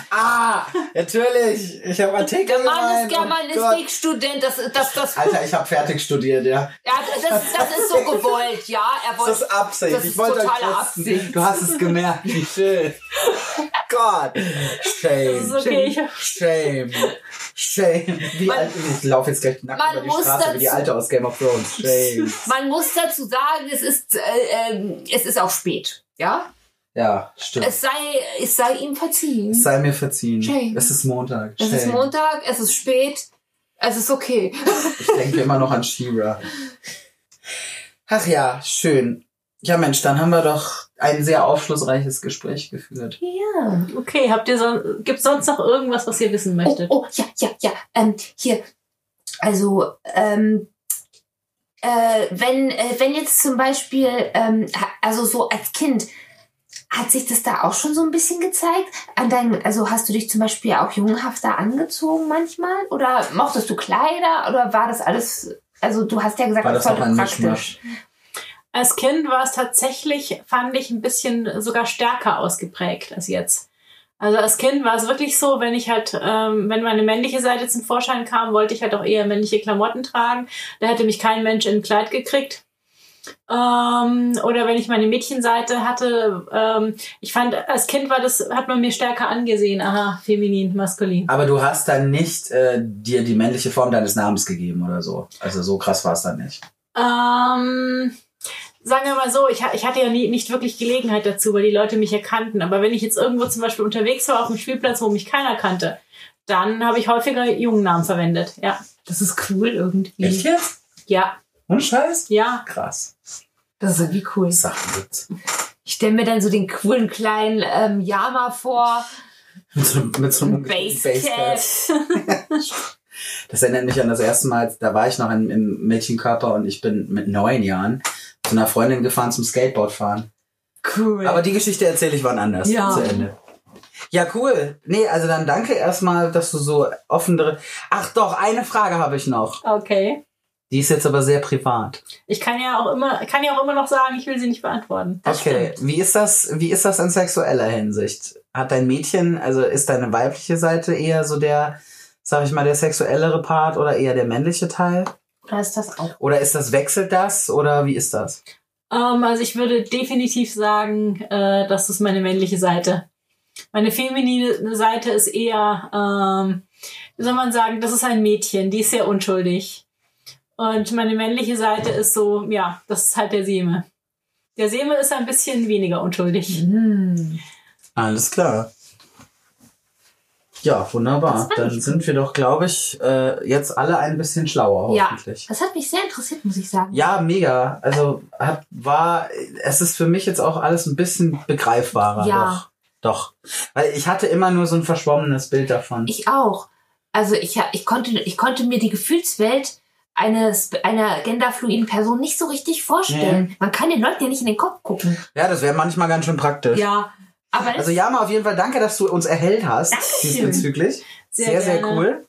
[SPEAKER 3] Ah, natürlich. Ich habe Artikel
[SPEAKER 1] Der Mann ist
[SPEAKER 3] Oh.
[SPEAKER 1] Germanistikstudent, das, das, das,
[SPEAKER 3] Alter, ich habe fertig studiert, ja.
[SPEAKER 1] ja, das, das ist so gewollt, ja. Er
[SPEAKER 3] Das
[SPEAKER 1] wollte,
[SPEAKER 3] ist Absicht.
[SPEAKER 1] Das
[SPEAKER 3] ich
[SPEAKER 1] ist
[SPEAKER 3] wollte euch
[SPEAKER 1] totale. Absicht.
[SPEAKER 3] Du hast es gemerkt, wie schön. Gott. Shame.
[SPEAKER 2] Das okay, ich-
[SPEAKER 3] Shame. Shame. Wie
[SPEAKER 1] Man-
[SPEAKER 3] alt, ich laufe jetzt gleich nackt über die Straße wie die
[SPEAKER 1] dazu-
[SPEAKER 3] Alte aus Game of Thrones. Shame.
[SPEAKER 1] man muss dazu sagen, es ist, äh, ähm, es ist auch spät, ja.
[SPEAKER 3] Ja, stimmt.
[SPEAKER 1] Es sei, es sei ihm verziehen.
[SPEAKER 3] Es sei mir verziehen.
[SPEAKER 1] Shame.
[SPEAKER 3] Es ist Montag.
[SPEAKER 1] Es ist. Montag, es ist spät, es ist okay.
[SPEAKER 3] Ich denke immer noch an She-Ra. Ach ja, schön. Ja, Mensch, dann haben wir doch ein sehr aufschlussreiches Gespräch geführt.
[SPEAKER 1] Ja.
[SPEAKER 2] Okay, habt ihr so, gibt's sonst noch irgendwas, was ihr wissen
[SPEAKER 1] Oh,
[SPEAKER 2] möchtet?
[SPEAKER 1] oh, ja, ja, ja. Ähm, hier. Also, ähm, äh, wenn, äh, wenn jetzt zum Beispiel, ähm, also so als Kind, hat sich das da auch schon so ein bisschen gezeigt? An deinen, also hast du dich zum Beispiel auch jungenhafter angezogen manchmal? Oder mochtest du Kleider? Oder war das alles, also du hast ja gesagt,
[SPEAKER 3] War das ein
[SPEAKER 1] praktisch.
[SPEAKER 3] Mischmasch?
[SPEAKER 2] Als Kind war es tatsächlich, fand ich, ein bisschen sogar stärker ausgeprägt als jetzt. Also als Kind war es wirklich so, wenn ich halt, ähm, wenn meine männliche Seite zum Vorschein kam, wollte ich halt auch eher männliche Klamotten tragen. Da hätte mich kein Mensch in ein Kleid gekriegt. Ähm, oder wenn ich meine Mädchenseite hatte, ähm, ich fand, als Kind war das, hat man mir stärker angesehen, aha, feminin, maskulin.
[SPEAKER 3] Aber du hast dann nicht äh, dir die männliche Form deines Namens gegeben oder so. Also so krass war es dann nicht.
[SPEAKER 2] Ähm, sagen wir mal so, ich, ich hatte ja nie, nicht wirklich Gelegenheit dazu, weil die Leute mich erkannten. Aber wenn ich jetzt irgendwo zum Beispiel unterwegs war auf einem Spielplatz, wo mich keiner kannte, dann habe ich häufiger Jungennamen verwendet. Ja.
[SPEAKER 1] Das ist cool irgendwie.
[SPEAKER 3] jetzt?
[SPEAKER 2] Ja.
[SPEAKER 3] Und Scheiß?
[SPEAKER 2] Ja.
[SPEAKER 3] Krass.
[SPEAKER 1] Das ist irgendwie cool.
[SPEAKER 3] Sachen gibt's.
[SPEAKER 1] Ich stelle mir dann so den coolen kleinen ähm, Yama vor.
[SPEAKER 3] Mit so, mit so einem
[SPEAKER 1] Basecap.
[SPEAKER 3] Das erinnert mich an das erste Mal, da war ich noch im, im Mädchenkörper und ich bin mit neun Jahren zu einer Freundin gefahren zum Skateboardfahren.
[SPEAKER 1] Cool.
[SPEAKER 3] Aber die Geschichte erzähle ich wann anders
[SPEAKER 1] Ja.
[SPEAKER 3] zu Ende. Ja, cool. Nee, also dann danke erstmal, dass du so offen drin. Ach doch, eine Frage habe ich noch.
[SPEAKER 2] Okay.
[SPEAKER 3] Die ist jetzt aber sehr privat.
[SPEAKER 2] Ich kann ja auch immer, kann ja auch immer noch sagen, ich will sie nicht beantworten.
[SPEAKER 1] Das
[SPEAKER 3] okay,
[SPEAKER 1] stimmt.
[SPEAKER 3] wie ist das, wie ist das in sexueller Hinsicht? Hat dein Mädchen, also ist deine weibliche Seite eher so der, sag ich mal, der sexuellere Part oder eher der männliche Teil?
[SPEAKER 1] Oder ist das auch?
[SPEAKER 3] Oder ist das, wechselt das oder wie ist das?
[SPEAKER 2] Ähm, also ich würde definitiv sagen, äh, das ist meine männliche Seite. Meine feminine Seite ist eher, ähm, wie soll man sagen, das ist ein Mädchen, die ist sehr unschuldig. Und meine männliche Seite ist so, ja, das ist halt der Seme. Der Seme ist ein bisschen weniger unschuldig.
[SPEAKER 1] Hm.
[SPEAKER 3] Alles klar. Ja, wunderbar. Dann sind wir doch, glaube ich, äh, jetzt alle ein bisschen schlauer,
[SPEAKER 1] Ja.
[SPEAKER 3] hoffentlich.
[SPEAKER 1] Das hat mich sehr interessiert, muss ich sagen.
[SPEAKER 3] Ja, mega. Also hat, war, es ist für mich jetzt auch alles ein bisschen begreifbarer.
[SPEAKER 1] Ja.
[SPEAKER 3] Doch. Doch. Weil ich hatte immer nur so ein verschwommenes Bild davon.
[SPEAKER 1] Ich auch. Also ich, ich, konnte, ich konnte mir die Gefühlswelt eines, einer genderfluiden Person nicht so richtig vorstellen. Man kann den Leuten ja nicht in den Kopf gucken.
[SPEAKER 3] ja, das wäre manchmal ganz schön praktisch.
[SPEAKER 1] Ja. Aber
[SPEAKER 3] Also ja, mal auf jeden Fall danke, dass du uns erhellt hast
[SPEAKER 1] Dankeschön.
[SPEAKER 3] diesbezüglich.
[SPEAKER 2] Sehr
[SPEAKER 3] Sehr, sehr, cool.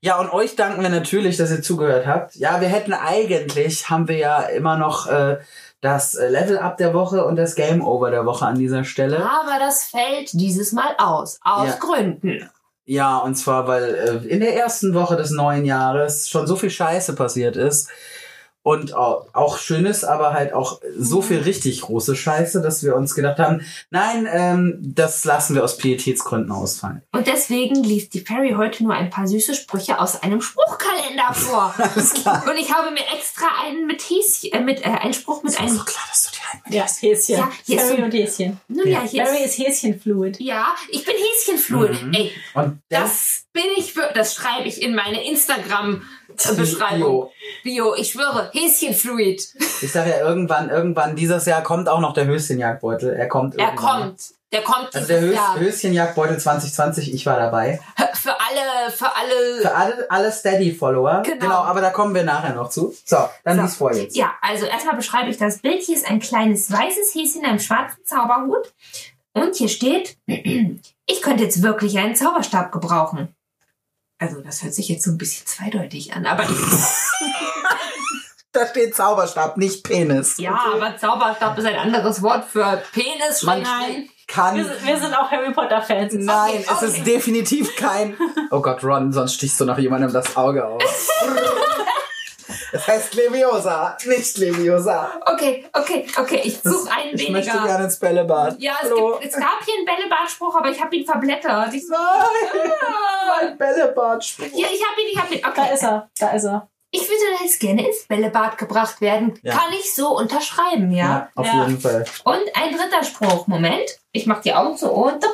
[SPEAKER 3] Ja, und euch danken wir natürlich, dass ihr zugehört habt. Ja, wir hätten eigentlich, haben wir ja immer noch äh, das äh, Level Up der Woche und das Game Over der Woche an dieser Stelle.
[SPEAKER 1] aber das fällt dieses Mal aus. Aus
[SPEAKER 3] Ja.
[SPEAKER 1] Gründen.
[SPEAKER 3] Ja, und zwar, weil äh, in der ersten Woche des neuen Jahres schon so viel Scheiße passiert ist. Und auch, auch Schönes, aber halt auch so viel richtig große Scheiße, dass wir uns gedacht haben, nein, ähm, das lassen wir aus Pietätsgründen ausfallen.
[SPEAKER 1] Und deswegen liest die Fairy heute nur ein paar süße Sprüche aus einem Spruchkalender vor.
[SPEAKER 3] Alles klar.
[SPEAKER 1] Und ich habe mir extra einen mit Häschen, äh, mit äh, einen Spruch mit
[SPEAKER 3] Ist auch
[SPEAKER 1] einem.
[SPEAKER 3] so klar, dass du die einen
[SPEAKER 2] Ja, Häschen.
[SPEAKER 1] Ja, hier so-
[SPEAKER 2] und Häschen.
[SPEAKER 1] Nun ja, hier
[SPEAKER 2] Harry
[SPEAKER 1] ist,
[SPEAKER 2] Häschenfluid.
[SPEAKER 1] ja, ich bin Häschenfluid.
[SPEAKER 3] Mhm.
[SPEAKER 1] Ey,
[SPEAKER 3] Und das
[SPEAKER 1] das bin ich. Das schreibe ich in meine Instagram-Beschreibung.
[SPEAKER 3] Bio.
[SPEAKER 1] Bio, ich schwöre, Häschenfluid.
[SPEAKER 3] Ich sage ja irgendwann, irgendwann dieses Jahr kommt auch noch der Höschenjagdbeutel. Er kommt
[SPEAKER 1] Er
[SPEAKER 3] irgendwann.
[SPEAKER 1] kommt. Der kommt
[SPEAKER 3] Also der Hös
[SPEAKER 1] Jahr.
[SPEAKER 3] Höschenjagdbeutel 2020, ich war dabei.
[SPEAKER 1] Für alle, für alle.
[SPEAKER 3] Für alle, alle Steady-Follower.
[SPEAKER 1] Genau.
[SPEAKER 3] aber da kommen wir nachher noch zu. So, dann
[SPEAKER 1] So.
[SPEAKER 3] lies vor jetzt.
[SPEAKER 1] Ja, also erstmal beschreibe ich das Bild. Hier ist ein kleines weißes Häschen in einem schwarzen Zauberhut. Und hier steht, ich könnte jetzt wirklich einen Zauberstab gebrauchen. Also das hört sich jetzt so ein bisschen zweideutig an, aber
[SPEAKER 3] Da steht Zauberstab, nicht Penis.
[SPEAKER 1] ja, aber Zauberstab ist ein anderes Wort für Penis.
[SPEAKER 3] Man
[SPEAKER 2] Nein.
[SPEAKER 3] kann.
[SPEAKER 2] Wir, sind- wir sind auch Harry Potter Fans.
[SPEAKER 3] Nein,
[SPEAKER 1] Okay,
[SPEAKER 3] es
[SPEAKER 1] okay.
[SPEAKER 3] ist definitiv kein. Oh Gott, Ron, sonst stichst du noch jemandem das Auge aus. Es heißt Leviosa, nicht Leviosa.
[SPEAKER 1] Okay, okay, okay, ich suche einen
[SPEAKER 3] Ich möchte
[SPEAKER 1] weniger.
[SPEAKER 3] gerne ins Bällebad.
[SPEAKER 1] Ja, es, gibt, es gab hier einen Bällebadspruch, aber ich habe ihn verblättert. Ich
[SPEAKER 3] Nein,
[SPEAKER 1] ah.
[SPEAKER 3] mein Bällebadspruch.
[SPEAKER 1] ja, ich habe ihn, ich habe ihn. Okay.
[SPEAKER 2] Da ist er. Da ist er.
[SPEAKER 1] Ich würde jetzt gerne ins Bällebad gebracht werden.
[SPEAKER 3] Ja.
[SPEAKER 1] Kann ich so unterschreiben, ja?
[SPEAKER 3] Ja, auf
[SPEAKER 2] Ja.
[SPEAKER 3] jeden Fall.
[SPEAKER 1] Und ein dritter Spruch. Moment. Ich mache die Augen zu und.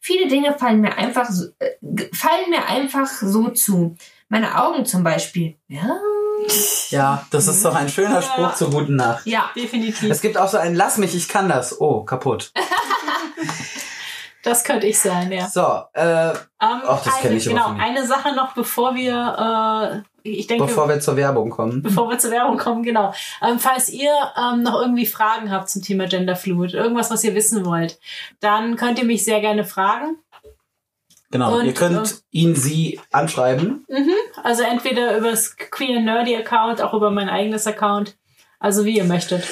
[SPEAKER 1] Viele Dinge fallen mir einfach so, äh, fallen mir einfach so zu. Meine Augen zum Beispiel. Ja.
[SPEAKER 3] Ja, das ist doch ein schöner Spruch
[SPEAKER 2] Ja.
[SPEAKER 3] zur guten Nacht.
[SPEAKER 1] Ja.
[SPEAKER 2] Definitiv.
[SPEAKER 3] Es gibt auch so ein Lass mich, ich kann das. Oh, kaputt.
[SPEAKER 2] Das könnte ich sein, ja.
[SPEAKER 3] So, äh,
[SPEAKER 2] Ähm,
[SPEAKER 3] Ach, das
[SPEAKER 2] eine,
[SPEAKER 3] kenn ich
[SPEAKER 2] Genau, eine Sache noch, bevor wir, äh, ich denke,
[SPEAKER 3] bevor wir zur Werbung kommen.
[SPEAKER 2] bevor wir zur Werbung kommen, genau. Ähm, falls ihr ähm, noch irgendwie Fragen habt zum Thema Gender Fluid, irgendwas, was ihr wissen wollt, dann könnt ihr mich sehr gerne fragen.
[SPEAKER 3] Genau,
[SPEAKER 2] Und,
[SPEAKER 3] ihr könnt
[SPEAKER 2] äh,
[SPEAKER 3] ihn, sie anschreiben.
[SPEAKER 2] Also entweder über das Queer Nerdy Account, auch über mein eigenes Account. Also wie ihr möchtet.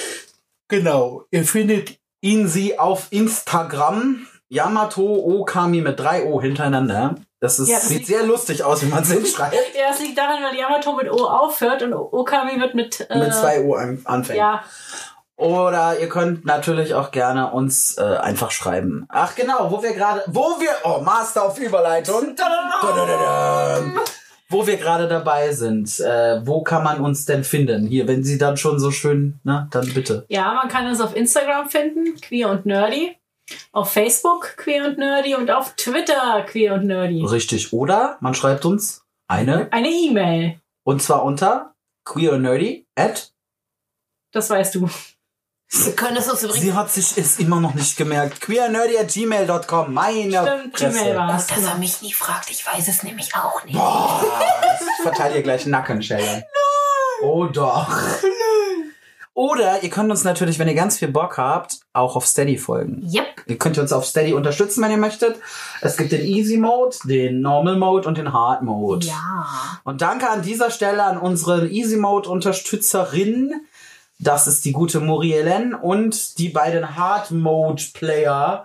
[SPEAKER 3] Genau, ihr findet ihn, sie auf Instagram. Yamato Okami mit drei O hintereinander. Das, ist,
[SPEAKER 2] Ja, das
[SPEAKER 3] sieht sehr lustig aus, wie man es hinschreibt.
[SPEAKER 2] Ja, das liegt daran, weil Yamato mit O aufhört und Okami wird mit, äh,
[SPEAKER 3] mit zwei O an, anfängt.
[SPEAKER 2] Ja,
[SPEAKER 3] Oder ihr könnt natürlich auch gerne uns äh, einfach schreiben. Ach genau, wo wir gerade, wo wir, oh, Master auf Überleitung. Wo wir gerade dabei sind, äh, wo kann man uns denn finden? Hier, wenn Sie dann schon so schön, na, dann bitte.
[SPEAKER 2] ja, man kann uns auf Instagram finden, Queer und Nerdy. Auf Facebook Queer und Nerdy und auf Twitter Queer und Nerdy.
[SPEAKER 3] Richtig. Oder man schreibt uns eine,
[SPEAKER 2] Eine E-Mail.
[SPEAKER 3] und zwar unter queernerdy at
[SPEAKER 2] Das weißt du.
[SPEAKER 1] Wir können es uns übrigens.
[SPEAKER 3] Sie hat sich es immer noch nicht gemerkt. queernerdy.gmail.com. Meine
[SPEAKER 2] Stimmt. Gmail war
[SPEAKER 1] Dass er mich nie fragt, ich weiß es nämlich auch nicht.
[SPEAKER 3] Ich verteile ihr gleich Nacken, Sheldon. Oh doch. Oder ihr könnt uns natürlich, wenn ihr ganz viel Bock habt, auch auf Steady folgen.
[SPEAKER 1] Yep.
[SPEAKER 3] Ihr könnt uns auf Steady unterstützen, wenn ihr möchtet. Es gibt den Easy Mode, den Normal Mode und den Hard Mode.
[SPEAKER 1] Ja.
[SPEAKER 3] Und danke an dieser Stelle an unsere Easy Mode Unterstützerin. Das ist die gute Murielen und die beiden Hard Mode Player.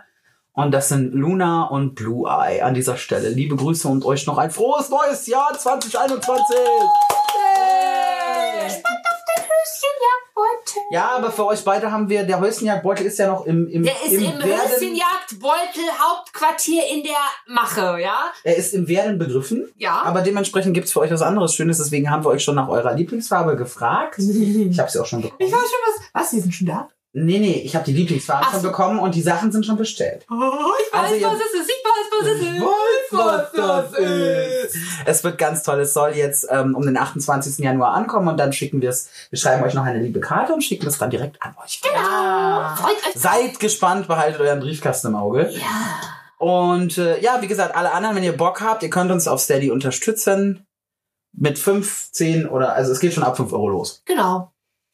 [SPEAKER 3] Und das sind Luna und Blue Eye an dieser Stelle. Liebe Grüße und euch noch ein frohes neues Jahr 2021. Yay!
[SPEAKER 1] Höschenjagdbeutel.
[SPEAKER 3] Ja, aber für euch beide haben wir, der Häuschenjagdbeutel ist ja noch im, im,
[SPEAKER 1] Der ist im,
[SPEAKER 3] Werden.
[SPEAKER 1] Höschenjagdbeutel Hauptquartier in der Mache, ja?
[SPEAKER 3] Er ist im Werden begriffen.
[SPEAKER 1] Ja.
[SPEAKER 3] Aber dementsprechend gibt's für euch was anderes Schönes. Deswegen haben wir euch schon nach eurer Lieblingsfarbe gefragt. Ich habe sie auch schon bekommen.
[SPEAKER 1] Ich weiß schon was. Was, die sind schon da?
[SPEAKER 3] Nee, nee, ich habe die Lieblingsfarbe
[SPEAKER 1] Ach
[SPEAKER 3] schon
[SPEAKER 1] so.
[SPEAKER 3] bekommen und die Sachen sind schon bestellt.
[SPEAKER 1] Oh, ich weiß,
[SPEAKER 3] Also
[SPEAKER 1] was es ist. Ich weiß, was es ist.
[SPEAKER 3] was das ist. Es wird ganz toll. Es soll jetzt ähm, um den 28. Januar ankommen und dann schicken wir es. Wir schreiben euch noch eine liebe Karte und schicken es dann direkt an euch.
[SPEAKER 1] Genau. Freut euch.
[SPEAKER 3] Seid gespannt, behaltet euren Briefkasten im Auge.
[SPEAKER 1] Ja.
[SPEAKER 3] Und äh, ja, wie gesagt, alle anderen, wenn ihr Bock habt, ihr könnt uns auf Steady unterstützen. Mit 5, 10 oder, also es geht schon ab 5 Euro los.
[SPEAKER 1] Genau.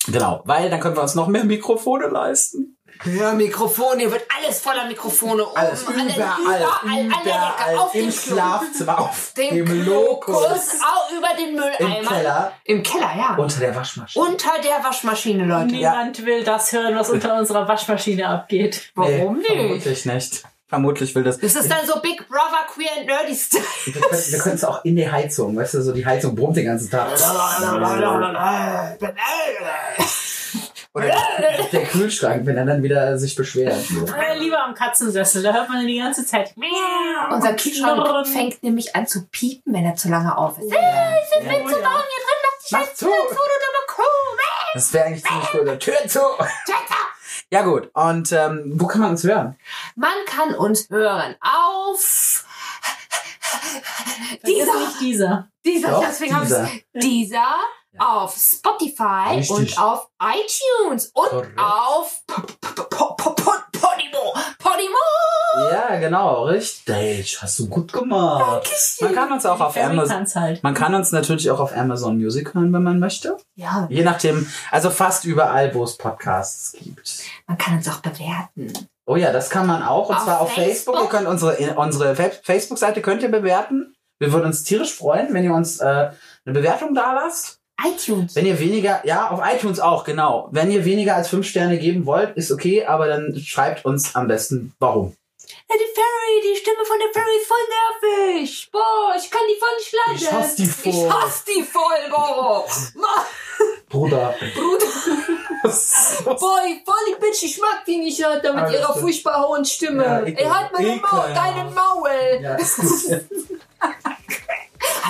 [SPEAKER 3] Genau, weil dann können wir uns noch mehr Mikrofone leisten.
[SPEAKER 1] Ja, Mikrofone, hier wird alles voller Mikrofone. Oben,
[SPEAKER 3] Alles überall,
[SPEAKER 1] überall, Decke, auf
[SPEAKER 3] im Schlafzimmer, auf
[SPEAKER 1] dem
[SPEAKER 3] dem
[SPEAKER 1] Lokus,
[SPEAKER 3] Lokus,
[SPEAKER 1] auch über den
[SPEAKER 3] im
[SPEAKER 1] Mülleimer.
[SPEAKER 3] Keller,
[SPEAKER 1] Im Keller, ja.
[SPEAKER 3] unter der Waschmaschine.
[SPEAKER 1] Unter der Waschmaschine, Leute.
[SPEAKER 2] Niemand will das hören, was unter unserer Waschmaschine abgeht.
[SPEAKER 1] Warum
[SPEAKER 3] nee,
[SPEAKER 1] nicht?
[SPEAKER 3] Vermutlich nicht. Vermutlich will das.
[SPEAKER 1] Das ist dann so Big Brother Queer and Nerdy Style.
[SPEAKER 3] Wir können, es auch in die Heizung, weißt du, so die Heizung brummt den ganzen Tag. Oder der Kühlschrank, wenn er dann wieder sich beschwert.
[SPEAKER 2] Lieber am Katzensessel, da hört man die ganze Zeit.
[SPEAKER 1] Unser Kühlschrank fängt nämlich an zu piepen, wenn er zu lange auf ist.
[SPEAKER 3] Ja.
[SPEAKER 1] Ich bin zu warm hier drin, mach die
[SPEAKER 3] Mach
[SPEAKER 1] scheiß
[SPEAKER 3] zu.
[SPEAKER 1] Tür zu, du dumme Kuh.
[SPEAKER 3] Das wäre eigentlich ziemlich cool. Tür zu! Ja gut, und ähm, wo kann man uns hören?
[SPEAKER 1] Man kann uns hören auf dieser,
[SPEAKER 2] nicht dieser.
[SPEAKER 1] dieser,
[SPEAKER 3] Doch,
[SPEAKER 1] deswegen
[SPEAKER 3] dieser.
[SPEAKER 1] dieser auf Spotify
[SPEAKER 3] Richtig.
[SPEAKER 1] und auf iTunes und
[SPEAKER 3] Korrekt.
[SPEAKER 1] auf Podimo. Podimo.
[SPEAKER 3] Ja, genau, richtig. Hast du gut gemacht. Man kann uns auch auf Amazon.
[SPEAKER 2] halt.
[SPEAKER 3] Man kann uns natürlich auch auf Amazon Music hören, wenn man möchte.
[SPEAKER 1] Ja,
[SPEAKER 3] Je nachdem, also fast überall, wo es Podcasts gibt.
[SPEAKER 1] man kann uns auch bewerten.
[SPEAKER 3] Oh ja, das kann man auch. Und
[SPEAKER 1] Auf
[SPEAKER 3] zwar auf Facebook.
[SPEAKER 1] Facebook?
[SPEAKER 3] Ihr könnt unsere, unsere Fa- Facebook-Seite könnt ihr bewerten. Wir würden uns tierisch freuen, wenn ihr uns äh, eine Bewertung da lasst.
[SPEAKER 1] iTunes.
[SPEAKER 3] Wenn ihr weniger, ja, auf iTunes auch, genau. Wenn ihr weniger als fünf Sterne geben wollt, ist okay, aber dann schreibt uns am besten, warum.
[SPEAKER 1] Ja, die Fairy, die Stimme von der Fairy ist voll nervig. Boah, ich kann die voll nicht leiden.
[SPEAKER 3] Ich hasse die voll.
[SPEAKER 1] Ich hasse die voll, boah.
[SPEAKER 3] Bruder.
[SPEAKER 1] Bruder, boah, die voll die Bitch, ich mag die nicht, Alter, mit
[SPEAKER 3] Alles
[SPEAKER 1] ihrer
[SPEAKER 3] klar.
[SPEAKER 1] furchtbar hohen Stimme.
[SPEAKER 3] Ja,
[SPEAKER 1] Ey, halt meine Maul, deinen Maul.
[SPEAKER 3] ja, ist gut.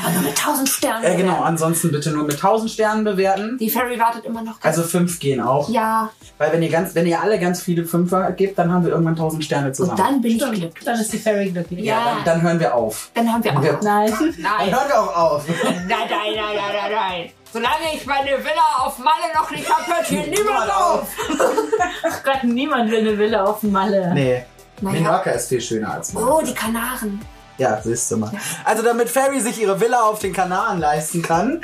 [SPEAKER 1] Aber nur mit tausend Sternen.
[SPEAKER 3] ja, genau. Ansonsten bitte nur mit 1000 Sternen bewerten.
[SPEAKER 1] Die Fairy wartet immer noch.
[SPEAKER 3] Also fünf gehen auch.
[SPEAKER 1] ja,
[SPEAKER 3] Weil wenn ihr ganz, wenn ihr alle ganz viele Fünfer gebt, dann haben wir irgendwann 1000 Sterne
[SPEAKER 1] und
[SPEAKER 3] zusammen.
[SPEAKER 1] dann bin ich glücklich.
[SPEAKER 2] Dann ist die Ferry glücklich.
[SPEAKER 1] Ja.
[SPEAKER 3] dann, dann hören wir auf.
[SPEAKER 1] Dann haben wir auch.
[SPEAKER 3] Ja.
[SPEAKER 2] Nein.
[SPEAKER 3] Dann
[SPEAKER 1] Nein.
[SPEAKER 3] hören wir auch auf.
[SPEAKER 1] Nein, nein, nein, nein, nein, nein. Solange ich meine Villa auf Malle noch nicht hab, hört hier niemand auf.
[SPEAKER 2] Ach Gott, niemand will eine Villa auf Malle.
[SPEAKER 3] Nee.
[SPEAKER 1] Naja.
[SPEAKER 3] Menorca ist viel schöner als Malle.
[SPEAKER 1] Oh, die Kanaren.
[SPEAKER 3] Ja, siehst du mal. Also damit Ferry sich ihre Villa auf den Kanaren leisten kann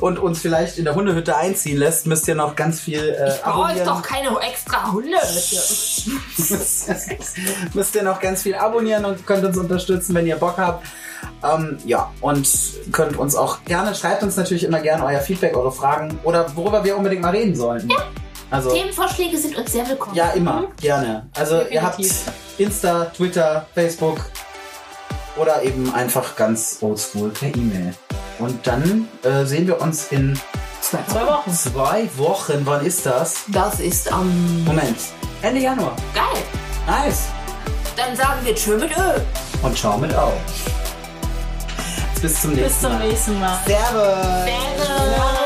[SPEAKER 3] und uns vielleicht in der Hundehütte einziehen lässt, müsst ihr noch ganz viel äh,
[SPEAKER 1] euch
[SPEAKER 3] abonnieren.
[SPEAKER 1] doch keine extra Hunde.
[SPEAKER 3] müsst ihr noch ganz viel abonnieren und könnt uns unterstützen, wenn ihr Bock habt. Ähm, ja, und könnt uns auch gerne, schreibt uns natürlich immer gerne euer Feedback, eure Fragen oder worüber wir unbedingt mal reden sollen. Ja. Also,
[SPEAKER 1] Themenvorschläge sind uns sehr willkommen.
[SPEAKER 3] ja, immer, gerne. Also, ihr habt
[SPEAKER 2] Definitiv.
[SPEAKER 3] Insta, Twitter, Facebook oder eben einfach ganz oldschool per E-Mail. Und dann äh, sehen wir uns in
[SPEAKER 1] Zwei
[SPEAKER 2] Zwei Wochen.
[SPEAKER 3] zwei Wochen. Wann ist das?
[SPEAKER 1] Das ist am
[SPEAKER 3] Moment. Ende Januar.
[SPEAKER 1] geil.
[SPEAKER 3] Nice.
[SPEAKER 1] Dann sagen wir Tschö mit Ö.
[SPEAKER 3] Und ciao mit auf. Bis zum nächsten
[SPEAKER 2] Bis zum
[SPEAKER 3] Mal.
[SPEAKER 2] nächsten Mal.
[SPEAKER 3] Servus.
[SPEAKER 1] Servus.